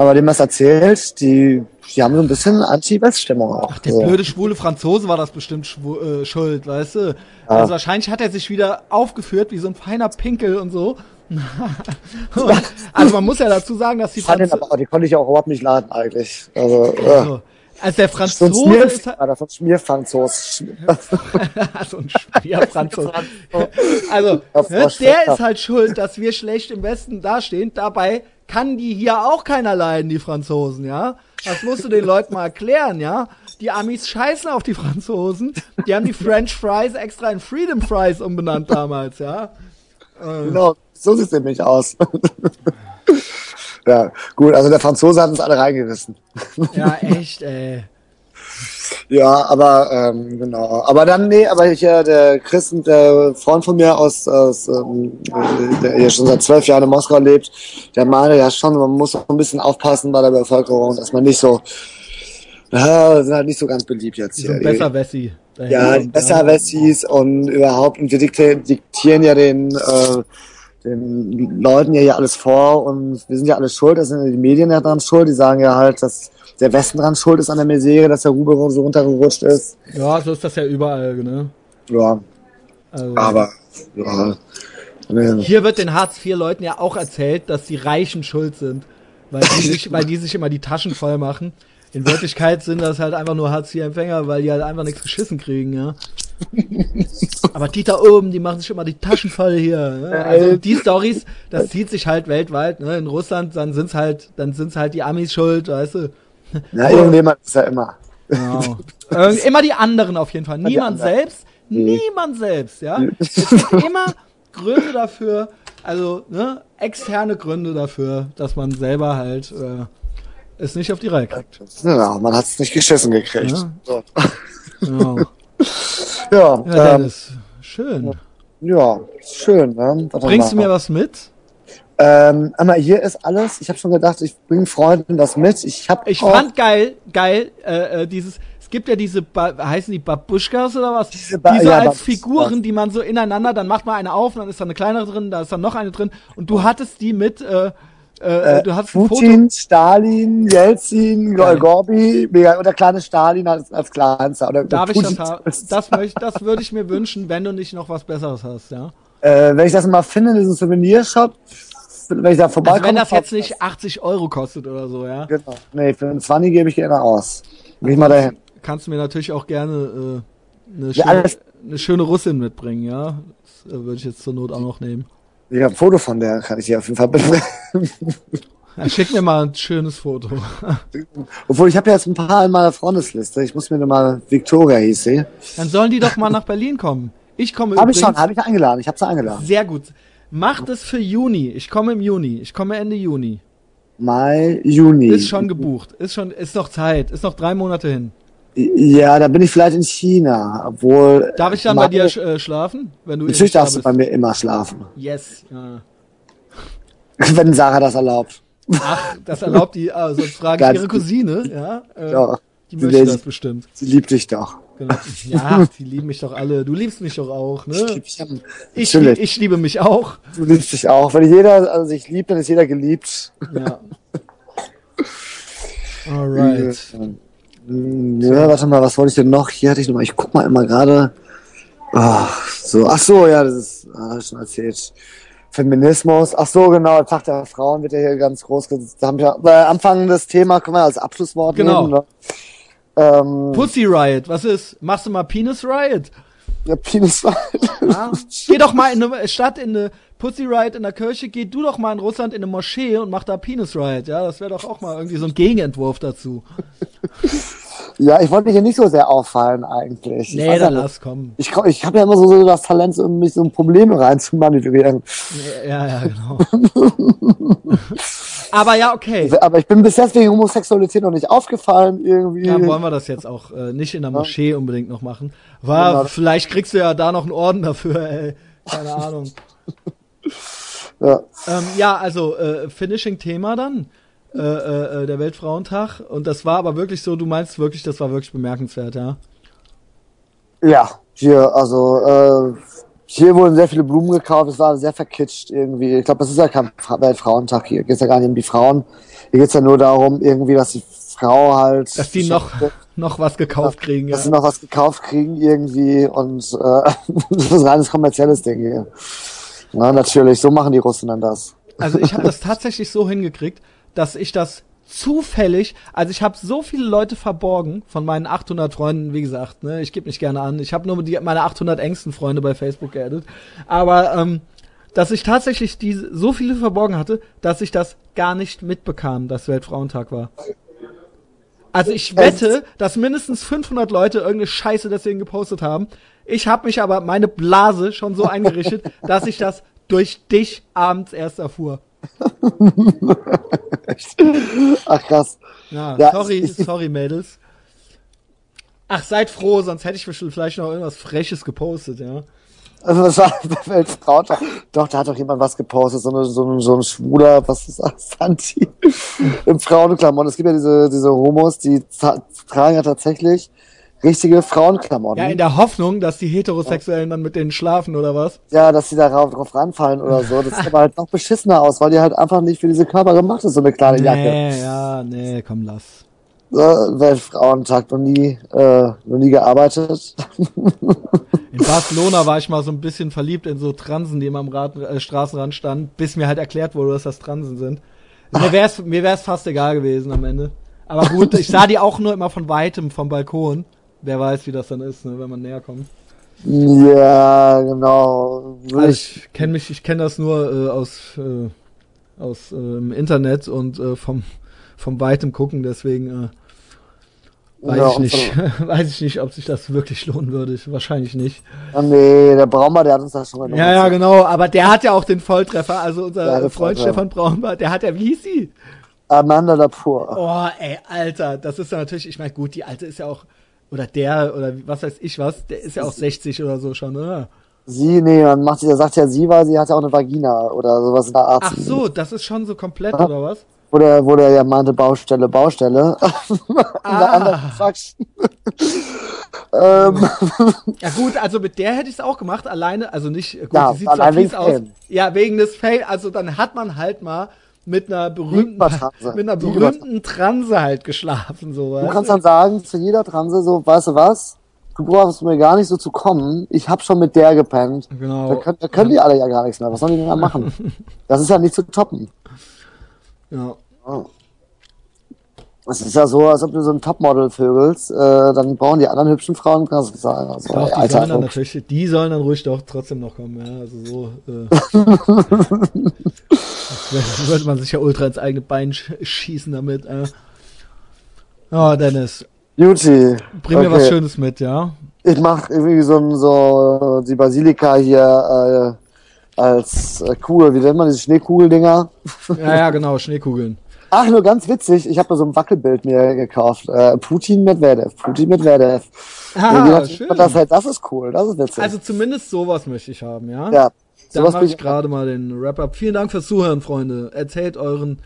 aber dem was erzählt, die, die haben so ein bisschen Anti-West-Stimmung auch. Ach, der so. blöde schwule Franzose war das bestimmt äh, schuld, weißt du? Ja. Also wahrscheinlich hat er sich wieder aufgeführt wie so ein feiner Pinkel und so. und, also man muss ja dazu sagen, dass die Franzosen... Die konnte ich auch überhaupt nicht laden eigentlich. Also, also also der Franzose so ein ist halt, ist ein Schmierfranzos. so ein Schmierfranzos. also, ne, der ist halt schuld, dass wir schlecht im Westen dastehen. Dabei kann die hier auch keiner leiden, die Franzosen, ja? Das musst du den Leuten mal erklären, ja? Die Amis scheißen auf die Franzosen. Die haben die French Fries extra in Freedom Fries umbenannt damals, ja? Genau, so sieht es nämlich aus. Ja, gut, also der Franzose hat uns alle reingerissen. Ja, echt, ey. Ja, aber ähm, genau. Aber dann, nee, aber hier der Chris der Freund von mir aus, aus ähm, der hier schon seit zwölf Jahren in Moskau lebt, der meinte ja schon, man muss ein bisschen aufpassen bei der Bevölkerung, dass man nicht so, ja, sind halt nicht so ganz beliebt jetzt hier. So besser Wessi. Ja, besser Wessis und überhaupt, und wir diktieren ja den äh, den Leuten ja hier alles vor und wir sind ja alle schuld, das sind die Medien ja dran schuld, die sagen ja halt, dass der Westen dran schuld ist an der Misere, dass der Rubel so runtergerutscht ist. Ja, so ist das ja überall, ne? Ja. Also, Aber, ja. Hier wird den Hartz-IV-Leuten ja auch erzählt, dass die Reichen schuld sind, weil die sich, weil die sich immer die Taschen voll machen. In Wirklichkeit sind das halt einfach nur Hartz-IV-Empfänger, weil die halt einfach nichts geschissen kriegen, ja. Aber die da oben, die machen sich immer die Taschen voll hier. Ne? Also die Stories, das zieht sich halt weltweit. Ne? In Russland, dann sind's halt, dann sind's halt die Amis schuld, weißt du. Ja, irgendjemand ist ja immer. Genau. immer die anderen auf jeden Fall. Niemand selbst. Nee. Niemand selbst, ja. Es gibt immer Gründe dafür, also ne, externe Gründe dafür, dass man selber halt äh, es nicht auf die Reihe kriegt. Ja, man hat es nicht geschissen gekriegt. Ja. So. Genau. Ja, ja ähm, schön. Ja, schön. Ne? Bringst du mir was mit? Ähm, aber hier ist alles. Ich habe schon gedacht, ich bringe Freunden was mit. Ich habe. Ich fand geil, geil äh, äh, dieses. Es gibt ja diese, ba heißen die Babuschkas oder was? Diese, ba diese ja, als Figuren, die man so ineinander, dann macht man eine auf, dann ist da eine kleinere drin, da ist dann noch eine drin. Und du hattest die mit. Äh, äh, äh, du hast Putin, Stalin, Jelzin, ja. Gorbi, mega, oder kleine Stalin als, als kleinster. Oder Darf Putin. ich das haben? Das, möchte, das würde ich mir wünschen, wenn du nicht noch was Besseres hast, ja? Äh, wenn ich das mal finde in diesem Souvenirshop, wenn ich da vorbeikomme. Also wenn das jetzt nicht 80 Euro kostet oder so, ja? Genau. Nee, für einen 20 gebe ich gerne aus. Geh ich mal dahin. Kannst du mir natürlich auch gerne äh, eine, ja, schöne, eine schöne Russin mitbringen, ja? Das äh, würde ich jetzt zur Not auch noch nehmen. Ich habe ein Foto von der, kann ich dir auf jeden Fall bringen. Ja, schick mir mal ein schönes Foto. Obwohl, ich habe ja jetzt ein paar in meiner Freundesliste. Ich muss mir mal, Victoria hieß sie. Dann sollen die doch mal nach Berlin kommen. Ich komme Hab übrigens, ich schon, habe ich eingeladen. Ich habe sie eingeladen. Sehr gut. Macht es für Juni. Ich komme im Juni. Ich komme Ende Juni. Mai, Juni. Ist schon gebucht. Ist schon, ist noch Zeit. Ist noch drei Monate hin. Ja, da bin ich vielleicht in China, obwohl. Darf ich dann bei dir äh, schlafen? Wenn du natürlich darfst du bei mir immer schlafen. Yes. Ja. Wenn Sarah das erlaubt. Ach, das erlaubt die, also frage ich ihre Cousine, ja. Äh, ja. Die möchte sie, das bestimmt. Sie liebt dich doch. Genau. Ja, die lieben mich doch alle. Du liebst mich doch auch, ne? Ich, lieb, ich, ich, ich liebe mich auch. Du liebst dich auch. Wenn jeder also sich liebt, dann ist jeder geliebt. Ja. Alright. Ja, warte mal, was wollte ich denn noch? Hier hatte ich noch mal, ich guck mal immer gerade. Oh, so, ach so, ja, das ist, ah, schon erzählt. Feminismus, ach so, genau, Tag der Frauen wird ja hier ganz groß. Da haben wir äh, Anfang des Thema können wir als Abschlusswort genau. nehmen. Ne? Ähm, Pussy Riot, was ist? Machst du mal Penis Riot? Ja, Penis Riot. Ja. Geh doch mal in eine Stadt, in eine Pussy Riot in der Kirche, geh du doch mal in Russland in eine Moschee und mach da Penis Riot, ja? Das wäre doch auch mal irgendwie so ein Gegenentwurf dazu. Ja, ich wollte mich hier nicht so sehr auffallen eigentlich. Nee, dann lass kommen. Ich, ich habe ja immer so, so das Talent, um mich so in Probleme reinzumanövrieren. Ja, ja, genau. Aber ja, okay. Aber ich bin bis jetzt wegen Homosexualität noch nicht aufgefallen irgendwie. Dann wollen wir das jetzt auch äh, nicht in der Moschee ja. unbedingt noch machen. War, genau. vielleicht kriegst du ja da noch einen Orden dafür, ey. Keine Ahnung. ja. Ähm, ja, also äh, Finishing-Thema dann. Äh, äh, äh, der Weltfrauentag. Und das war aber wirklich so, du meinst wirklich, das war wirklich bemerkenswert, ja? Ja, hier, also äh, Hier wurden sehr viele Blumen gekauft, es war sehr verkitscht irgendwie. Ich glaube, das ist ja kein Weltfrauentag hier. Geht ja gar nicht um die Frauen. Hier geht's ja nur darum, irgendwie, dass die Frau halt. Dass die noch, noch was gekauft kriegen, ja. Dass sie noch was gekauft kriegen irgendwie und äh, das ist ein reines kommerzielles Ding hier. Na, natürlich, so machen die Russen dann das. Also ich habe das tatsächlich so hingekriegt, dass ich das zufällig, also ich habe so viele Leute verborgen von meinen 800 Freunden, wie gesagt, ne, ich gebe nicht gerne an, ich habe nur die, meine 800 engsten Freunde bei Facebook geaddet, aber ähm, dass ich tatsächlich die so viele verborgen hatte, dass ich das gar nicht mitbekam, dass Weltfrauentag war. Also ich wette, dass mindestens 500 Leute irgendeine Scheiße deswegen gepostet haben. Ich habe mich aber meine Blase schon so eingerichtet, dass ich das durch dich abends erst erfuhr. Ach krass. Ja, ja sorry, sorry, Mädels. Ach, seid froh, sonst hätte ich vielleicht noch irgendwas Freches gepostet, ja. Also das war Weltfrau. Doch, da hat doch jemand was gepostet, so, eine, so, ein, so ein schwuler, was ist das, Santi? Im Frauenklamotten. Es gibt ja diese, diese Homos, die tragen ja tatsächlich richtige Frauenklamotten. Ja, in der Hoffnung, dass die Heterosexuellen dann mit denen schlafen oder was? Ja, dass sie darauf drauf ranfallen oder so. Das sieht aber halt noch beschissener aus, weil die halt einfach nicht für diese Körper gemacht ist, so eine kleine Jacke. Nee, ja, nee, komm, lass. Weltfrauentag noch nie, äh, noch nie gearbeitet. In Barcelona war ich mal so ein bisschen verliebt in so Transen, die immer am Rad, äh, Straßenrand standen, bis mir halt erklärt wurde, dass das Transen sind. Mir wär's, mir wär's fast egal gewesen am Ende. Aber gut, ich sah die auch nur immer von weitem vom Balkon. Wer weiß, wie das dann ist, ne, wenn man näher kommt. Ja, genau. Also ich kenne mich, ich kenne das nur äh, aus äh, aus äh, im Internet und äh, vom vom weitem gucken, deswegen äh, weiß ja, ich nicht, weiß ich nicht, ob sich das wirklich lohnen würde. Wahrscheinlich nicht. Ja, nee, der Braunbar, der hat uns das schon mal. Ja, ja, genau. Aber der hat ja auch den Volltreffer. Also unser Freund Volltreffer. Stefan Braunbar, der hat ja, wie hieß sie? Amanda Lapur. Oh, ey, Alter, das ist ja natürlich, ich meine, gut, die Alte ist ja auch oder der, oder was weiß ich was, der ist ja auch 60 oder so schon, oder? Sie, nee, man macht, der sagt ja sie, weil sie hat ja auch eine Vagina oder sowas in der Art. Ach so, das ist schon so komplett, ja? oder was? Wo der, wo der ja meinte, Baustelle, Baustelle. ah. ähm. Ja gut, also mit der hätte ich es auch gemacht, alleine, also nicht, gut, ja, die sieht zwar fies aus. Ja, wegen des Fail, also dann hat man halt mal mit einer berühmten, mit einer berühmten Transe halt geschlafen, so. Du kannst dann sagen zu jeder Transe so, weißt du was? Du brauchst mir gar nicht so zu kommen. Ich hab schon mit der gepennt. Genau. Da können, da können die alle ja gar nichts mehr. Was sollen die denn da machen? Das ist ja nicht zu toppen. Ja. Oh. Es ist ja so, als ob du so ein Topmodel vögelst, äh, dann brauchen die anderen hübschen Frauen das sagen. Also, Doch, die, sollen dann natürlich, die sollen dann ruhig doch trotzdem noch kommen, ja. Also so, äh, würde man sich ja ultra ins eigene Bein schießen damit, äh. Ja, Dennis. Juti. Bring okay. mir was Schönes mit, ja. Ich mach irgendwie so, so die Basilika hier äh, als äh, Kugel, wie nennt man diese Schneekugeldinger? Ja, ja, genau, Schneekugeln. Ach, nur ganz witzig, ich habe da so ein Wackelbild mir gekauft. Äh, Putin Medvedev, Putin Medvedev. Ah, schön. Das, halt, das ist cool, das ist witzig. Also zumindest sowas möchte ich haben, ja? Ja. Dann mache ich gerade mal den Wrap-Up. Vielen Dank fürs Zuhören, Freunde. Erzählt euren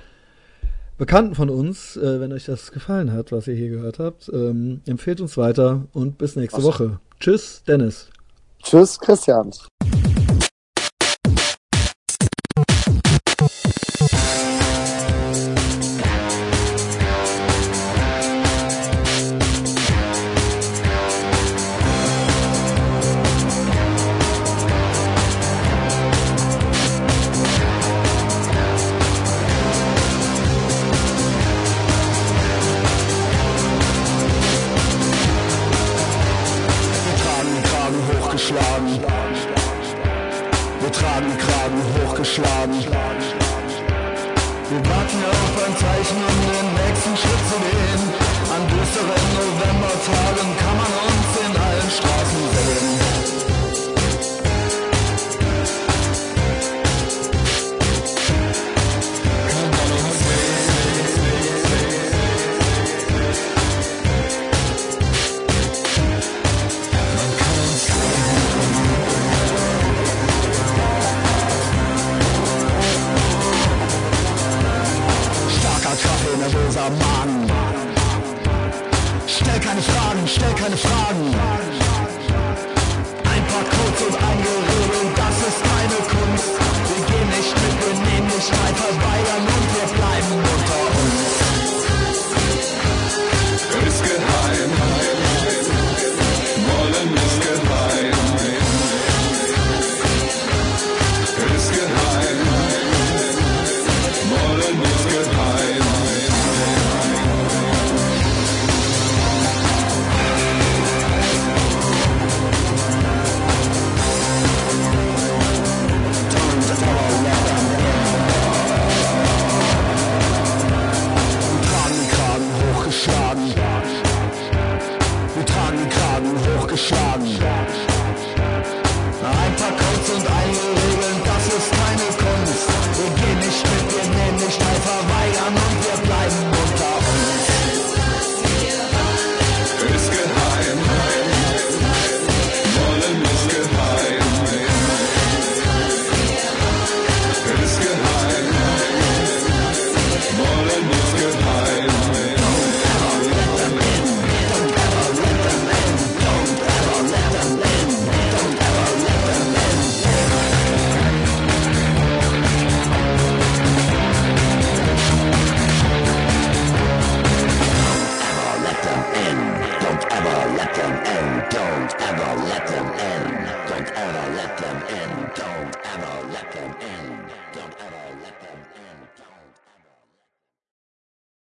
Bekannten von uns, äh, wenn euch das gefallen hat, was ihr hier gehört habt. Ähm, empfehlt uns weiter und bis nächste. Woche. Tschüss, Dennis. Tschüss, Christian. geschlagen. Wir tragen die Kragen hochgeschlagen. Wir warten auf ein Zeichen, um den nächsten Schritt zu gehen. An düsteren Novembertagen kann man uns in allen Straßen sehen. großer Mann. Stell keine Fragen, stell keine Fragen. Ein paar Codes und eingeredet, das ist keine Kunst. Wir gehen nicht mit, wir nehmen nicht weiter, bei der Mitte.